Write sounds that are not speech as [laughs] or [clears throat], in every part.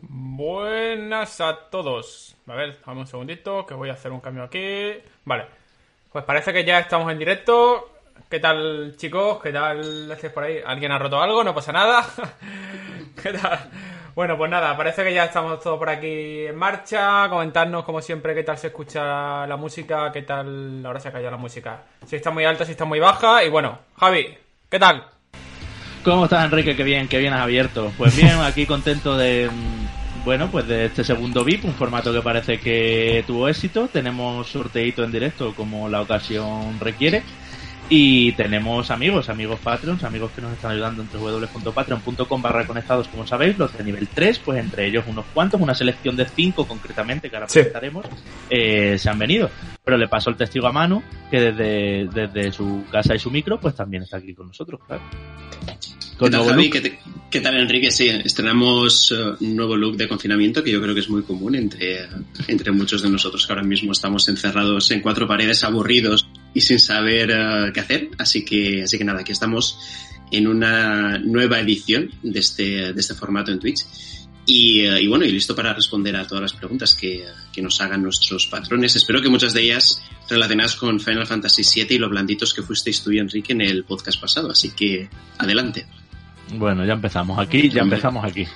Buenas a todos. A ver, dame un segundito que voy a hacer un cambio aquí. Vale. Pues parece que ya estamos en directo. ¿Qué tal, chicos? ¿Qué tal estáis por ahí? ¿Alguien ha roto algo? No pasa nada. [laughs] ¿Qué tal? Bueno, pues nada, parece que ya estamos todos por aquí en marcha. Comentarnos, como siempre, qué tal se escucha la música, qué tal. Ahora se ha callado la música. Si está muy alta, si está muy baja. Y bueno, Javi, ¿qué tal? ¿Cómo estás, Enrique? Qué bien, qué bien has abierto. Pues bien, [laughs] aquí contento de. mm, Bueno, pues de este segundo VIP, un formato que parece que tuvo éxito. Tenemos sorteito en directo como la ocasión requiere. Y tenemos amigos, amigos Patreons, amigos que nos están ayudando entre www.patreon.com barra conectados, como sabéis, los de nivel 3, pues entre ellos unos cuantos, una selección de 5 concretamente, que ahora Sí. presentaremos, eh, se han venido. Pero le paso el testigo a Manu, que desde, desde su casa y su micro, pues también está aquí con nosotros, claro. ¿Qué tal, nuevo Javi? look. ¿Qué, te- qué tal, Enrique? Sí, estrenamos un nuevo look de confinamiento que yo creo que es muy común entre, entre muchos de nosotros que ahora mismo estamos encerrados en cuatro paredes, aburridos y sin saber eh, qué hacer. Así que, así que nada, aquí estamos en una nueva edición de este, de este formato en Twitch. Y, eh, y bueno, y listo para responder a todas las preguntas que, que nos hagan nuestros patrones. Espero que muchas de ellas relacionadas con Final Fantasy VII y lo blanditos que fuisteis tú y Enrique en el podcast pasado. Así que adelante. Bueno, ya empezamos aquí, ya empezamos aquí.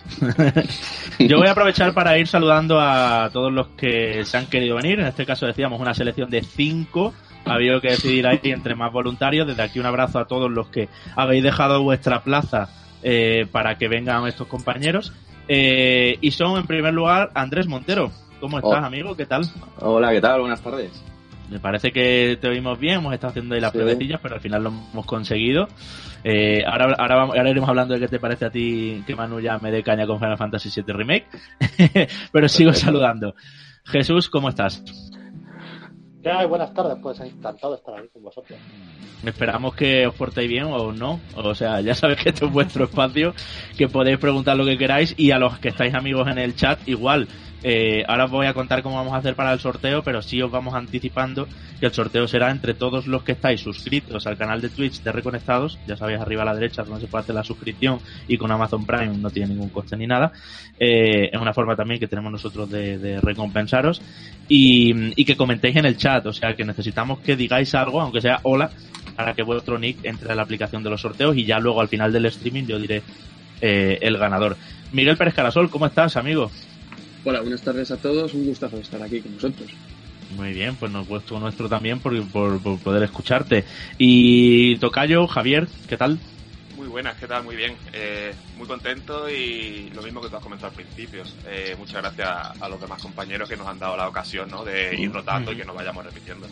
[laughs] Yo voy a aprovechar para ir saludando a todos los que se han querido venir. En este caso decíamos una selección de cinco. Ha habido que decidir ahí entre más voluntarios. Desde aquí un abrazo a todos los que habéis dejado vuestra plaza eh, para que vengan estos compañeros. Eh, y son, en primer lugar, Andrés Montero. ¿Cómo estás, Oh. amigo? ¿Qué tal? Hola, ¿qué tal? Buenas tardes. Me parece que te oímos bien, hemos estado haciendo ahí las Sí. pruebecillas, pero al final lo hemos conseguido. Eh, ahora, ahora, vamos- ahora iremos hablando de qué te parece a ti que Manu ya me dé caña con Final Fantasy VII Remake. [laughs] pero sigo saludando. Jesús, ¿cómo estás? Buenas tardes, pues encantado de estar aquí con vosotros. Esperamos que os portéis bien o no. O sea, ya sabéis que este es vuestro espacio, que podéis preguntar lo que queráis y a los que estáis amigos en el chat igual. Eh, ahora os voy a contar cómo vamos a hacer para el sorteo, pero sí os vamos anticipando que el sorteo será entre todos los que estáis suscritos al canal de Twitch de Reconectados. Ya sabéis, arriba a la derecha donde se puede hacer la suscripción y con Amazon Prime no tiene ningún coste ni nada. Eh, es una forma también que tenemos nosotros de, de recompensaros y, y que comentéis en el chat. O sea, que necesitamos que digáis algo, aunque sea hola, para que vuestro nick entre a la aplicación de los sorteos y ya luego al final del streaming yo diré eh, el ganador. Miguel Pérez Carasol, ¿cómo estás, amigo? Hola, buenas tardes a todos. Un gustazo estar aquí con vosotros. Muy bien, pues nos gusto nuestro también por, por, por poder escucharte. Y Tocayo, Javier, ¿qué tal? Muy buenas, ¿qué tal? Muy bien. Eh, muy contento y lo mismo que tú has comentado al principio. Eh, muchas gracias a los demás compañeros que nos han dado la ocasión ¿no? de ir rotando y que nos vayamos repitiendo.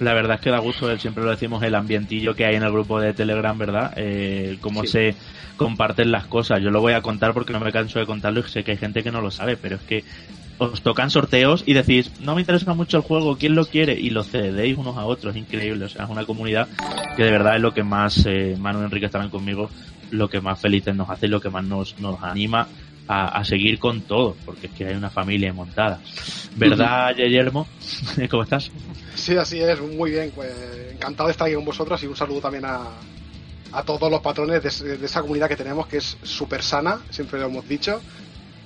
La verdad es que da gusto, siempre lo decimos, el ambientillo que hay en el grupo de Telegram, ¿verdad? Eh, cómo Sí. se comparten las cosas. Yo lo voy a contar porque no me canso de contarlo y sé que hay gente que no lo sabe, pero es que os tocan sorteos y decís, no me interesa mucho el juego, ¿quién lo quiere? Y lo cedéis unos a otros, increíble. O sea, es una comunidad que de verdad es lo que más, eh, Manu y Enrique estarán conmigo, lo que más felices nos hace y lo que más nos, nos anima a, a seguir con todo, porque es que hay una familia montada. ¿Verdad, [laughs] Guillermo? [laughs] ¿Cómo estás? Sí, así es, muy bien. Pues encantado de estar aquí con vosotros y un saludo también a, a todos los patrones de, de esa comunidad que tenemos, que es súper sana, siempre lo hemos dicho.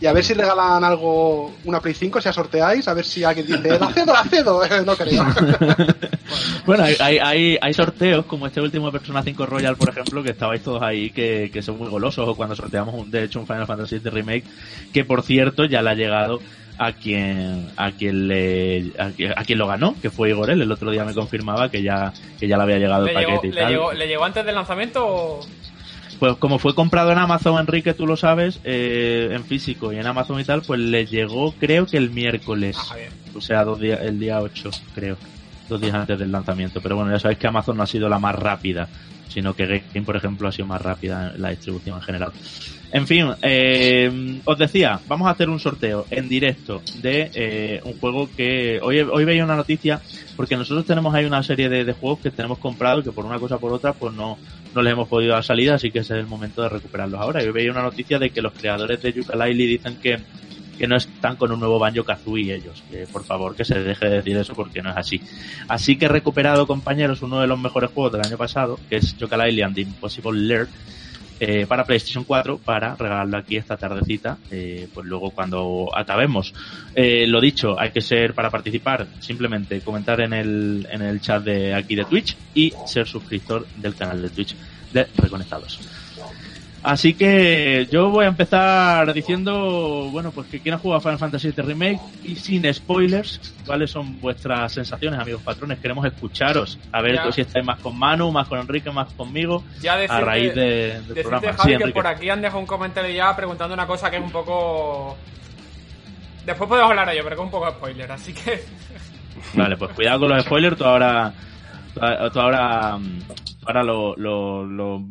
Y a ver si regalan algo, una Play 5, si la sorteáis, a ver si alguien dice, la cedo, la cedo, no creo. [laughs] Bueno, hay, hay, hay, sorteos como este último de Persona 5 Royal, por ejemplo, que estabais todos ahí, que, que son muy golosos, o cuando sorteamos, un, de hecho, un Final Fantasy VII Remake, que por cierto ya le ha llegado a quien a quien le a, quien- a quien lo ganó, que fue Igor, él el otro día me confirmaba que ya que ya le había llegado el ¿Le llegó, paquete y le tal. llegó- le llegó antes del lanzamiento o...? Pues como fue comprado en Amazon, Enrique, tú lo sabes, eh, en físico y en Amazon y tal, pues le llegó creo que el miércoles, Ah, o sea, dos días, el día 8, creo, dos días antes del lanzamiento. Pero bueno, ya sabéis que Amazon no ha sido la más rápida sino que Game, por ejemplo, ha sido más rápida en la distribución en general. En fin, eh, os decía, vamos a hacer un sorteo en directo de eh, un juego que hoy, hoy veía una noticia, porque nosotros tenemos ahí una serie de, juegos que tenemos comprados que por una cosa o por otra pues no, no les hemos podido dar salida, así que es el momento de recuperarlos ahora. Hoy veía una noticia de que los creadores de Yooka-Laylee dicen que, que no están con un nuevo Banjo Kazooie ellos. Que por favor que se deje de decir eso porque no es así. Así que he recuperado, compañeros, uno de los mejores juegos del año pasado, que es Yooka-Laylee and the Impossible Lair, eh, para PlayStation 4 para regalarlo aquí esta tardecita, eh, pues luego cuando acabemos. Eh, lo dicho, hay que ser para participar, simplemente comentar en el, en el chat de aquí de Twitch y ser suscriptor del canal de Twitch de Reconectados. Así que yo voy a empezar diciendo, bueno, pues que quien ha jugado Final Fantasy VII Remake y sin spoilers, ¿cuáles son vuestras sensaciones, amigos patrones? Queremos escucharos, a ver si estáis más con Manu, más con Enrique, más conmigo, Ya decirte, a raíz de- del decirte, programa. Javi, Sí, que por aquí han dejado un comentario ya preguntando una cosa que es un poco... Después podemos hablar de ello, pero que es un poco spoiler, así que... [laughs] Vale, pues cuidado con los spoilers, tú ahora, tú a- ahora, mm, tú ahora lo, lo, lo,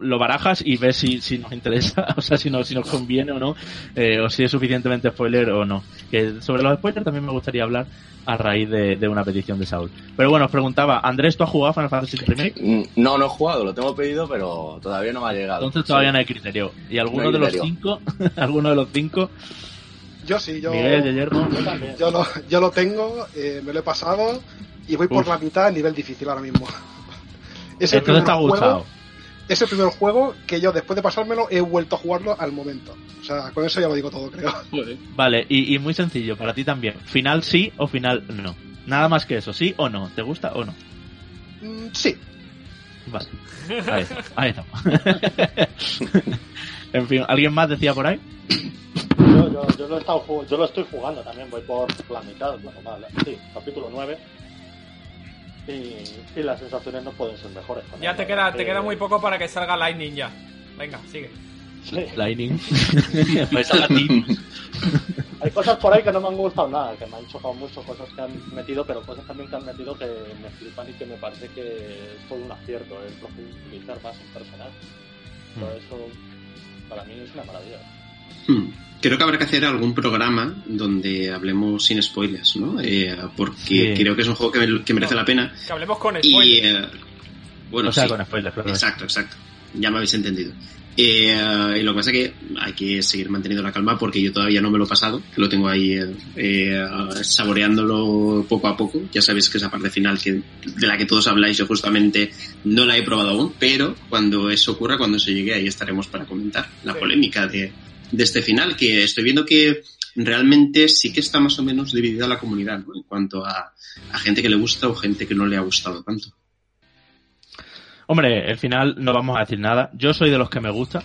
lo barajas y ves si, si nos interesa, [laughs] o sea, si, no, si nos conviene o no, eh, o si es suficientemente spoiler o no. Que sobre los spoilers también me gustaría hablar a raíz de, de una petición de Saúl. Pero bueno, os preguntaba, Andrés, ¿tú has jugado Final Fantasy VII Remake? Mm, No, no he jugado, lo tengo pedido, pero todavía no me ha llegado. Entonces todavía Sí. no hay criterio. ¿Y alguno No de los cinco? [laughs] ¿Alguno de los cinco? Yo sí, yo, Miguel, Guillermo. Yo también. yo, lo, yo lo tengo, eh, me lo he pasado y voy por la mitad a nivel difícil ahora mismo. [laughs] Es el te ha juego- gustado. Es el primer juego que yo, después de pasármelo, he vuelto a jugarlo al momento. O sea, con eso ya lo digo todo, creo. [laughs] Vale, y, y muy sencillo, para ti también. ¿Final sí o final no? Nada más que eso, ¿sí o no? ¿Te gusta o no? Mm, sí, Vale. Ahí está. Ahí estamos. [laughs] en fin, ¿alguien más decía por ahí? Yo, yo, yo lo he estado yo lo estoy jugando también, voy por la mitad, bueno, vale, sí, capítulo 9. Y, y las sensaciones no pueden ser mejores. Ya te queda, te que- queda muy poco para que salga Lightning ya. Venga, sigue. Sí. Lightning. [laughs] Hay cosas por ahí que no me han gustado nada, que me han chocado mucho, cosas que han metido, pero cosas también que han metido que me flipan y que me parece que es todo un acierto, el profundizar más en personaje. Todo Mm. eso para mí es una maravilla. Hmm. Creo que habrá que hacer algún programa donde hablemos sin spoilers, ¿no? Eh, porque Sí. creo que es un juego que, que merece No. la pena. Que hablemos con Y spoilers. eh, bueno, o sea, sí. con spoilers, claro. Exacto, exacto. Ya me habéis entendido. Eh, y lo que pasa es que hay que seguir manteniendo la calma porque yo todavía no me lo he pasado, lo tengo ahí eh, eh, saboreándolo poco a poco. Ya sabéis que esa parte final que, de la que todos habláis, yo justamente no la he probado aún, pero cuando eso ocurra, cuando se llegue, ahí estaremos para comentar la Sí. polémica de, de este final, que estoy viendo que realmente sí que está más o menos dividida la comunidad, ¿no? En cuanto a, a gente que le gusta o gente que no le ha gustado tanto. Hombre, el final no vamos a decir nada. Yo soy de los que me gusta.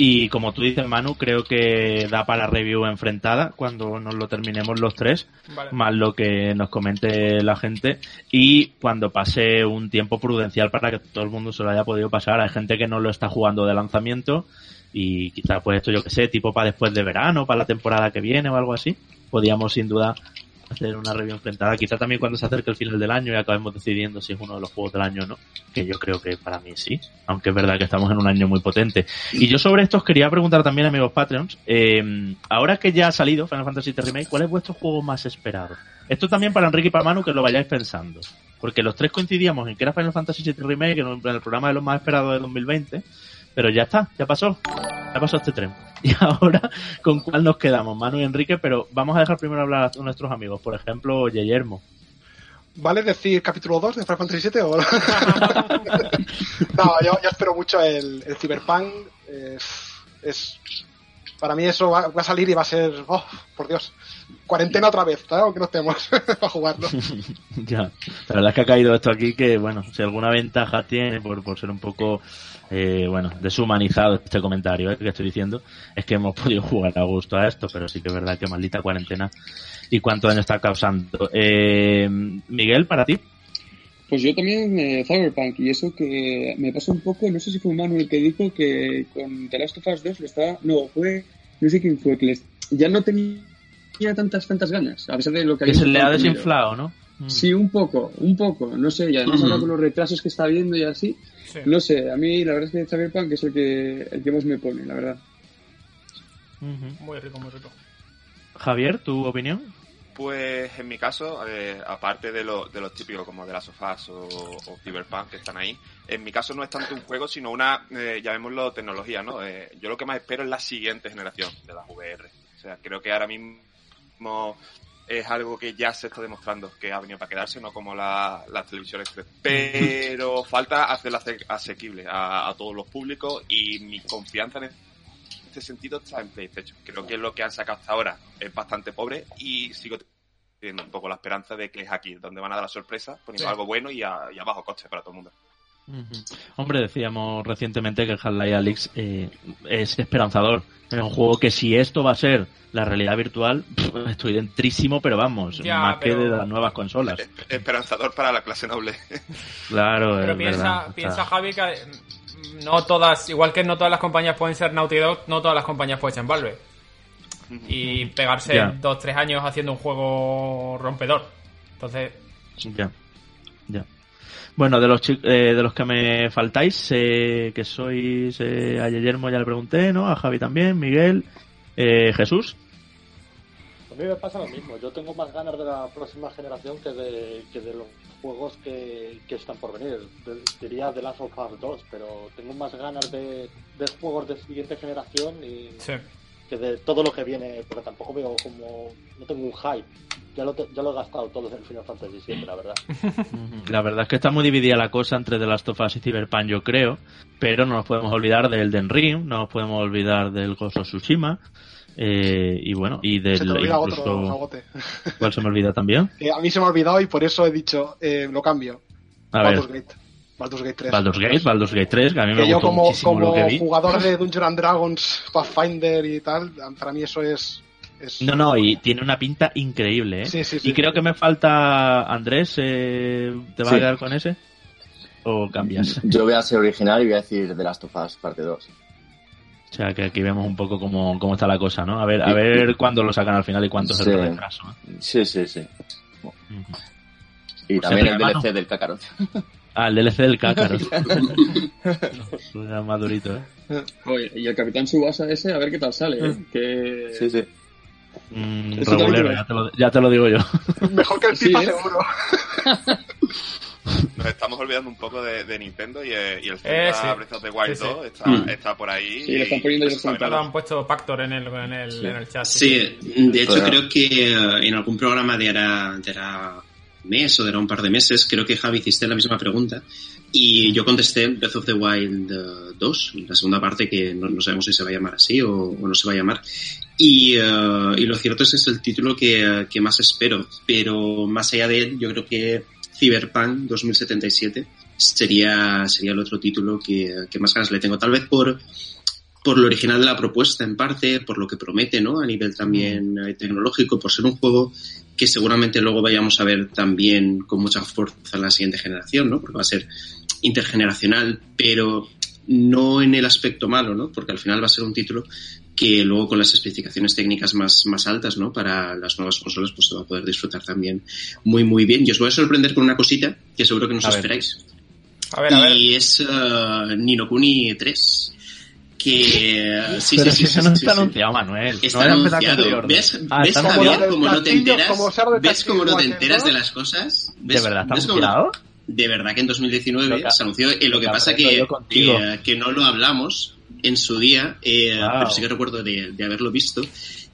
Y como tú dices, Manu, creo que da para review enfrentada cuando nos lo terminemos los tres. Vale. más lo que nos comente la gente y cuando pase un tiempo prudencial para que todo el mundo se lo haya podido pasar. Hay gente que no lo está jugando de lanzamiento y quizás pues esto yo que sé, tipo para después de verano, para la temporada que viene o algo así. Podríamos sin duda hacer una review enfrentada. Quizá también cuando se acerque el final del año y acabemos decidiendo si es uno de los juegos del año o no. Que yo creo que para mí sí. Aunque es verdad que estamos en un año muy potente. Y yo sobre esto os quería preguntar también, amigos Patreons. eh, ahora que ya ha salido Final Fantasy VII Remake, ¿cuál es vuestro juego más esperado? Esto también para Enrique y para Manu que lo vayáis pensando. Porque los tres coincidíamos en que era Final Fantasy VII Remake en el programa de los más esperados de 2020. Pero ya está, ya pasó. Ya pasó este tren. [laughs] Y ahora, ¿con cuál nos quedamos? Manu y Enrique, pero vamos a dejar primero hablar a nuestros amigos. Por ejemplo, Guillermo. ¿Vale decir capítulo 2 de Final Fantasy VII o [laughs] [laughs] no? yo, yo espero mucho el, el Cyberpunk. eh, es, para mí eso va, va a salir y va a ser, oh, por Dios, cuarentena otra vez, claro, que no estemos [laughs] para jugarlo. [laughs] ya, la verdad es que ha caído esto aquí que, bueno, si alguna ventaja tiene por, por ser un poco, eh, bueno, deshumanizado este comentario eh, que estoy diciendo, es que hemos [laughs] podido jugar a gusto a esto, pero sí que es verdad que maldita cuarentena y cuánto daño está causando. Eh, Miguel, para ti. Pues yo también eh, Cyberpunk, y eso que me pasó un poco, no sé si fue Manuel el que dijo que con The Last of Us 2 le estaba, no, fue, no sé quién fue, que les, ya no tenía tantas, tantas ganas, a pesar de lo que Que se le ha desinflado, ¿no? Sí, un poco, un poco, no sé, y además ahora con los retrasos que está habiendo y así, Sí. no sé, a mí la verdad es que Cyberpunk es el que, el que más me pone, la verdad. Ujú. Muy rico, muy rico. Javier, ¿tu opinión? Pues en mi caso, eh, aparte de, lo- de los típicos como de las sofás o, o Cyberpunk que están ahí, en mi caso no es tanto un juego, sino una, eh, llamémoslo tecnología, ¿no? Eh, yo lo que más espero es la siguiente generación de las VR. O sea, creo que ahora mismo es algo que ya se está demostrando que ha venido para quedarse, no como la- las televisiones 3. Pero falta hacerla ase- asequible a, a todos los públicos y mi confianza en este sentido está en PlayStation. Creo que lo que han sacado hasta ahora es bastante pobre y sigo teniendo un poco la esperanza de que es aquí donde van a dar la sorpresa, poniendo Sí. algo bueno y a, y a bajo coste para todo el mundo. Hombre, decíamos recientemente que el Half-Life Alyx eh, es esperanzador. Es un juego que si esto va a ser la realidad virtual, pff, estoy dentrísimo, pero vamos, Ya, más pero- que de las nuevas consolas. Es- Esperanzador para la clase noble. Claro, Pero es piensa, verdad. piensa Javi, que no todas, igual que no todas las compañías pueden ser Naughty Dog, no todas las compañías pueden ser Valve. Y pegarse Ya. dos, tres años haciendo un juego rompedor. Entonces, Ya, ya. Bueno, de los eh, de los que me faltáis, sé que sois eh, a Guillermo ya le pregunté, ¿no? A Javi también, Miguel, eh, Jesús. A mí me pasa lo mismo. Yo tengo más ganas de la próxima generación que de, que de los juegos que, que están por venir. De- diría The Last of Us 2, pero tengo más ganas de, de juegos de siguiente generación y sí. que de todo lo que viene, porque tampoco veo como... No tengo un hype. Ya lo, te- ya lo he gastado todo en Final Fantasy VII, la verdad. [laughs] La verdad es que está muy dividida la cosa entre The Last of Us y Cyberpunk, yo creo. Pero no nos podemos olvidar del Den Ring, no nos podemos olvidar del Ghost of Tsushima. Eh, y bueno, y del Se te olvida incluso- otro, Jagote. [laughs] ¿Cuál se me olvida también? Que [laughs] a mí se me ha olvidado y por eso he dicho, eh, lo cambio. A ver, Baldur's Gate. Baldur's Gate 3. Baldur's Gate, Baldur's Gate 3, que a mí me que yo gustó como, muchísimo como lo que vi. jugador de Dungeons and Dragons, Pathfinder y tal, para mí eso es... es No, no, y tiene una pinta increíble, ¿eh? Sí, sí, sí. Y creo que me falta Andrés, eh, ¿te vas Sí. a quedar con ese? ¿O cambias? Yo voy a ser original y voy a decir The Last of Us, parte 2. O sea, que aquí vemos un poco cómo, cómo está la cosa, ¿no? A ver, a ver cuándo lo sacan al final y cuánto es Sí. el retraso. Sí, sí, sí. Y Pues también el. DLC del Kakarot. Ah, el DLC del [laughs] Cácaro. [laughs] más durito, ¿eh? Oye, y el Capitán Subasa ese, a ver qué tal sale, ¿eh? Que... Sí, sí. Mm, regulero, ya te, lo, ya te lo digo yo. Mejor que el Sí, FIFA ¿eh? seguro. [laughs] Nos estamos olvidando un poco de, de Nintendo y, eh, y el Eh, sí. Breath of the Wild Sí, sí. 2 está, Mm. está por ahí. Sí, le están poniendo y ya se sabe resultados. lo nada. han puesto Pactor en el, en el, en el chat. Sí, de hecho creo que eh, en algún programa de hará, de un mes o de hará un par de meses, creo que Javi hiciste la misma pregunta y yo contesté Breath of the Wild eh, 2, la segunda parte que no, no sabemos si se va a llamar así o, o no se va a llamar. Y, eh, y lo cierto es que es el título que, que más espero, pero más allá de él, yo creo que Cyberpunk 2077 sería, sería el otro título que, que más ganas le tengo. Tal vez por, por lo original de la propuesta en parte, por lo que promete, ¿no? A nivel también eh, tecnológico, por ser un juego que seguramente luego vayamos a ver también con mucha fuerza en la siguiente generación, ¿no? Porque va a ser intergeneracional, pero no en el aspecto malo, ¿no? Porque al final va a ser un título que luego con las especificaciones técnicas más, más altas, ¿no? Para las nuevas consolas, pues se va a poder disfrutar también muy, muy bien. Y os voy a sorprender con una cosita que seguro que no os esperáis. A ver, a ver. Y es uh, Nino Kuni 3. Que uh, sí, Pero sí, si sí, eso sí, no sí, está sí. anunciado, Manuel. Está no anunciado. ¿Ves, Ah, ¿ves está Como Javier, no te enteras? como ser de ¿Ves cómo no te enteras de las cosas? ¿De ¿Ves- verdad está anunciado? De verdad que en 2019 Lo que- se anunció. eh, lo que que pasa que, que no lo hablamos en su día, eh, Wow. pero sí que recuerdo de, de haberlo visto.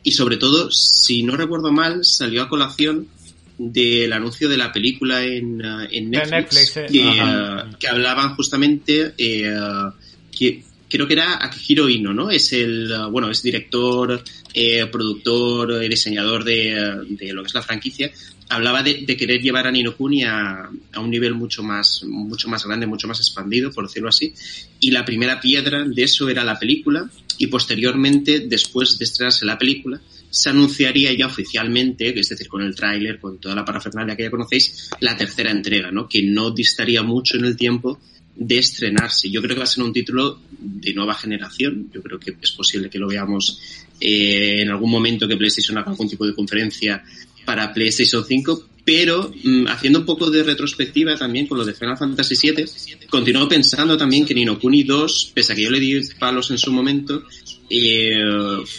Y sobre todo, si no recuerdo mal, salió a colación del anuncio de la película en, eh, en Netflix, Netflix, eh. que, eh, que hablaban justamente que creo que era Akihiro Ino, ¿no? Es el, bueno, es director, eh, productor, diseñador de, de lo que es la franquicia. Hablaba de, querer llevar a Nino Kuni a, a un nivel mucho más, mucho más grande, mucho más expandido, por decirlo así. Y la primera piedra de eso era la película. Y posteriormente, después de estrenarse la película, se anunciaría ya oficialmente, es decir, con el tráiler, con toda la parafernalia que ya conocéis, la tercera entrega, ¿no? Que no distaría mucho en el tiempo de estrenarse. Yo creo que va a ser un título de nueva generación. Yo creo que es posible que lo veamos eh, en algún momento que PlayStation haga algún tipo de conferencia para PlayStation 5, pero mm, haciendo un poco de retrospectiva también con lo de Final Fantasy VII, continuó pensando también que Nino Kuni 2, pese a que yo le di palos en su momento, eh,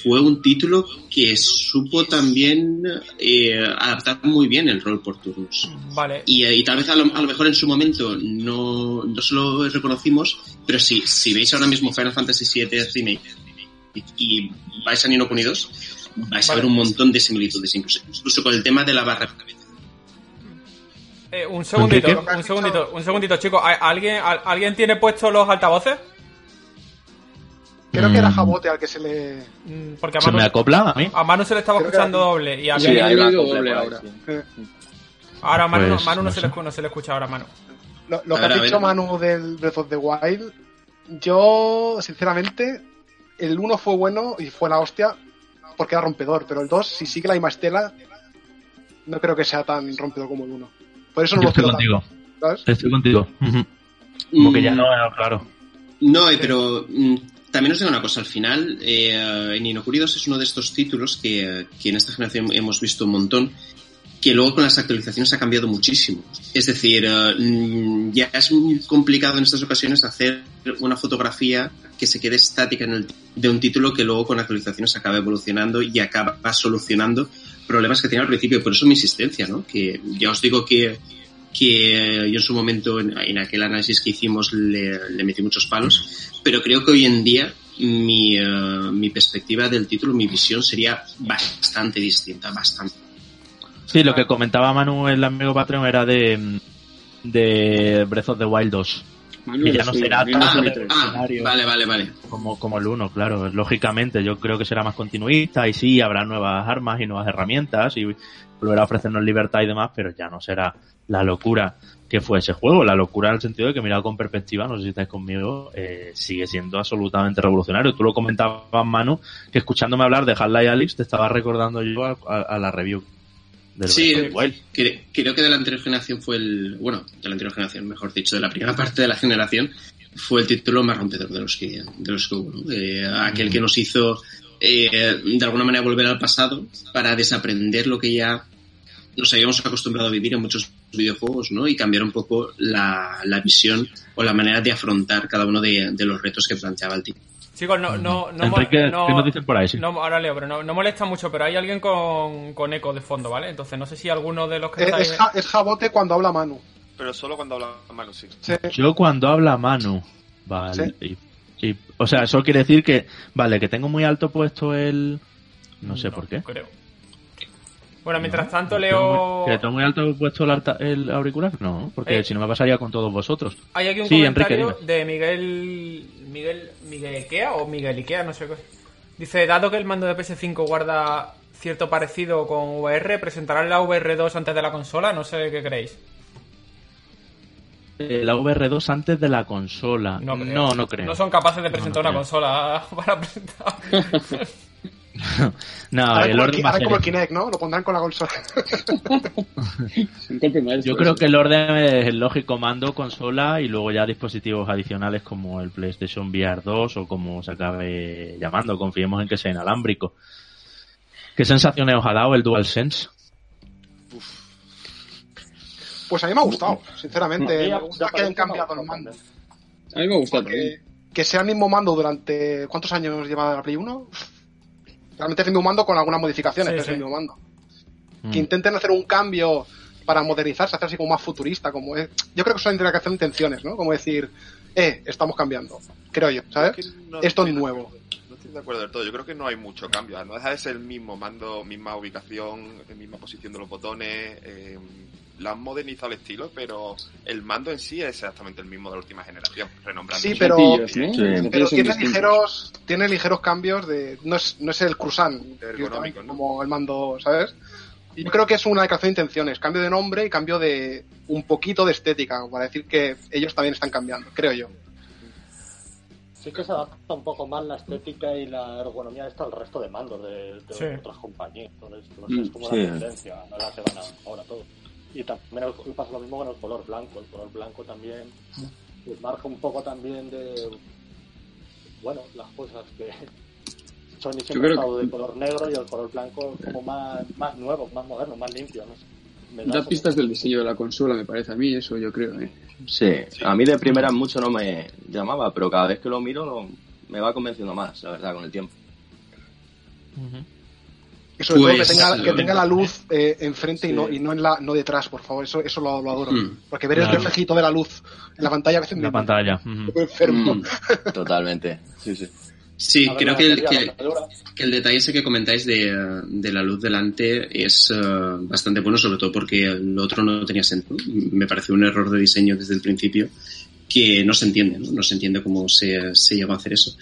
fue un título que supo también eh, adaptar muy bien el rol por turnos. Vale. Y, eh, y tal vez a lo, a lo mejor en su momento no, no se lo reconocimos, pero sí, si veis ahora mismo Final Fantasy VII Remake y, y vais a Nino Kuni 2, vais a Vale. ver un montón de similitudes, incluso, incluso con el tema de la barra. Eh, un segundito, un segundito, un segundito, chicos. ¿Al- ¿Alguien, al- ¿Alguien tiene puestos los altavoces? Creo que era Mm. Jabote al que se le. Mm, Porque a ¿Se Manu, me acopla a mí? a Manu se le estaba Creo escuchando era- doble. Y a Sí, va doble doble ahora. sí. ahora a Manu, no- Pues, Manu no, no se le, escu- no se le escucha ahora, Manu. Lo, lo A que ver, ha a dicho ver. Manu del Breath of the Wild, yo, sinceramente, el 1 fue bueno y fue la hostia porque era rompedor, pero el 2, si sigue la misma estela, no creo que sea tan rompedor como el 1. Por eso no Yo lo estoy contigo. tanto, ¿sabes? Estoy contigo. Ujú. Como que ya Mm, no, claro. No, eh, pero mm, también os digo una cosa, al final, eh, Nino Kuni 2 es uno de estos títulos que, que en esta generación hemos visto un montón, que luego con las actualizaciones ha cambiado muchísimo. Es decir, eh, mm, ya es muy complicado en estas ocasiones hacer una fotografía que se quede estática en el, de un título que luego con actualizaciones acaba evolucionando y acaba solucionando problemas que tenía al principio. Por eso mi insistencia, ¿no? Que ya os digo que, que yo en su momento, en, aquel análisis que hicimos, le, le metí muchos palos, pero creo que hoy en día mi, eh, mi perspectiva del título, mi visión sería bastante distinta, bastante. Sí, lo que comentaba Manu, el amigo Patreon, era de, de Breath of the Wild 2. Manu, ya no será tan- Ah, ah, vale, vale, vale. Como, como el 1, claro. Lógicamente, yo creo que será más continuista y sí, habrá nuevas armas y nuevas herramientas y volverá a ofrecernos libertad y demás, pero ya no será la locura que fue ese juego. La locura en el sentido de que, mirado con perspectiva, no sé si estáis conmigo, eh, sigue siendo absolutamente revolucionario. Tú lo comentabas, Manu, que escuchándome hablar de Half-Life Alyx te estaba recordando yo a, a- a la review del Sí, creo que de la anterior generación fue el, bueno, de la anterior generación, mejor dicho, de la primera parte de la generación, fue el título más rompedor de los que, de los que hubo, ¿no? Eh, aquel que nos hizo, eh, de alguna manera, volver al pasado para desaprender lo que ya nos habíamos acostumbrado a vivir en muchos videojuegos, ¿no? Y cambiar un poco la, la visión o la manera de afrontar cada uno de, de los retos que planteaba el título. Chicos, no, no, no, Enrique, no- ¿qué nos dicen por ahí? Sí. no- ahora leo, pero no, no molesta mucho, pero hay alguien con, con eco de fondo, ¿vale? Entonces no sé si alguno de los que Eh, estáis... es, Ja- es Jabote cuando habla Manu. Pero solo cuando habla Manu, sí. Sí. Yo cuando habla Manu, vale. Y, y- o sea, eso quiere decir que, vale, que tengo muy alto puesto el... No sé por qué. Creo. Bueno, mientras tanto ¿Que leo... tengo muy alto puesto el, alta- el auricular? No, porque Eh. si no me pasaría con todos vosotros. Hay aquí un Sí, Enrique, comentario dime. de Miguel... Miguel... Miguel Ikea o Miguel Ikea, no sé qué. Dice, dado que el mando de PS5 guarda cierto parecido con VR, ¿presentarán la VR2 antes de la consola? No sé qué creéis. Eh, La VR2 antes de la consola. No, creo. no, creo. No son capaces de presentar no una creo. consola [laughs] para presentar. [laughs] No, el el, orden Ki- va a harán ser como el ese. Kinect, ¿no? Lo pondrán con la consola. [laughs] Yo creo eso. que el orden es el lógico mando, consola y luego ya dispositivos adicionales como el PlayStation VR 2 o como se acabe llamando. Confiemos en que sea inalámbrico. ¿Qué sensaciones os ha dado el DualSense? Pues a mí me ha gustado, sinceramente. Ya- me gusta que hayan cambiado una el mando. A mí me gusta también. Porque que sea el mismo mando durante. ¿Cuántos años lleva la Play 1? Realmente es el mismo mando con algunas modificaciones, Sí, pero es el mismo mando. Mm. Que intenten hacer un cambio para modernizarse, hacer así como más futurista. como es- Yo creo que son interacción de intenciones, ¿no? Como decir, eh, estamos cambiando. Creo yo, ¿sabes? Es que no Esto es nuevo. No estoy de acuerdo del todo. Yo creo que no hay mucho cambio. No deja de ser el mismo mando, misma ubicación, misma posición de los botones. eh, la han modernizado el estilo, pero el mando en sí es exactamente el mismo de la última generación. Renombrando Sí, pero- Pero tiene distintos. ligeros, tiene ligeros cambios de. No es, no es el ¿no? como el mando, ¿sabes? Y Yo creo que es una declaración de intenciones, cambio de nombre y cambio de un poquito de estética, para decir que ellos también están cambiando, creo yo. Sí que se adapta un poco más la estética y la ergonomía de esto al resto de mandos de, de Sí. otras compañías. Entonces, no Mm, sé, es como sí. la tendencia, no la que van a- ahora todo. Y también pasa lo mismo con el color blanco. El color blanco también pues, marca un poco también de, bueno, las cosas que [laughs] Sony siempre ha estado que- de color negro y el color blanco como más, más nuevo, más moderno, más limpio, no sé. me Da pistas del diseño de la consola, me parece a mí, eso yo creo. ¿eh? Sí, a mí de primera mucho no me llamaba, pero cada vez que lo miro lo- me va convenciendo más, la verdad, con el tiempo. Y sobre todo que Pues, tenga, que tenga la luz eh, enfrente y, no, y no, en la, no detrás, por favor. Eso, eso lo, lo adoro. Mm. Porque ver Claro. el reflejito de la luz en la pantalla a veces En me la pantalla. ujú. me enfermo. Mm, [laughs] totalmente, sí, sí. Sí, ver, creo que el, que, que el detalle ese que comentáis de, de la luz delante es eh, bastante bueno, sobre todo porque el otro no tenía sentido. Me pareció un error de diseño desde el principio que no se entiende, ¿no? No se entiende cómo se, se llegó a hacer eso.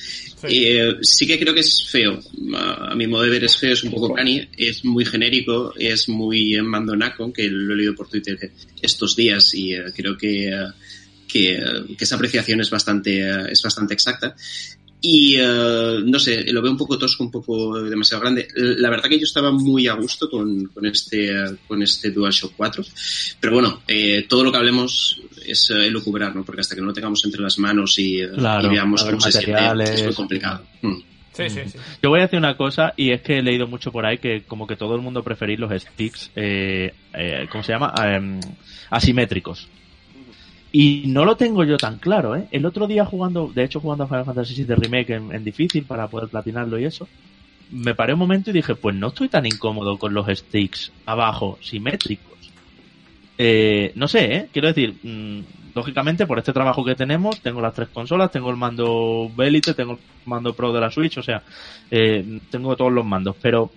Eh, sí que creo que es feo. A, a mi modo de ver es feo, es un poco cani, es muy genérico, es muy mandonaco, que lo he leído por Twitter estos días y eh, creo que, eh, que, eh, que esa apreciación es bastante, eh, es bastante exacta. Y eh, no sé, lo veo un poco tosco, un poco demasiado grande. La verdad que yo estaba muy a gusto con, con este, con este DualShock 4. Pero bueno, todo lo que hablemos es eh, elucubrar, ¿no? Porque hasta que no lo tengamos entre las manos y, eh, Claro, y veamos cómo se siente, es muy complicado. Mm. Sí, sí, sí. Yo voy a decir una cosa y es que he leído mucho por ahí que como que todo el mundo preferís los sticks, eh, eh, ¿cómo se llama? Em, asimétricos. Y no lo tengo yo tan claro, ¿eh? El otro día jugando, de hecho jugando a Final Fantasy VII Remake en, en difícil para poder platinarlo y eso, me paré un momento y dije, pues no estoy tan incómodo con los sticks abajo, simétricos. Eh, no sé, ¿eh? Quiero decir, mm, lógicamente por este trabajo que tenemos, tengo las tres consolas, tengo el mando Elite, tengo el mando Pro de la Switch, o sea, eh, tengo todos los mandos, pero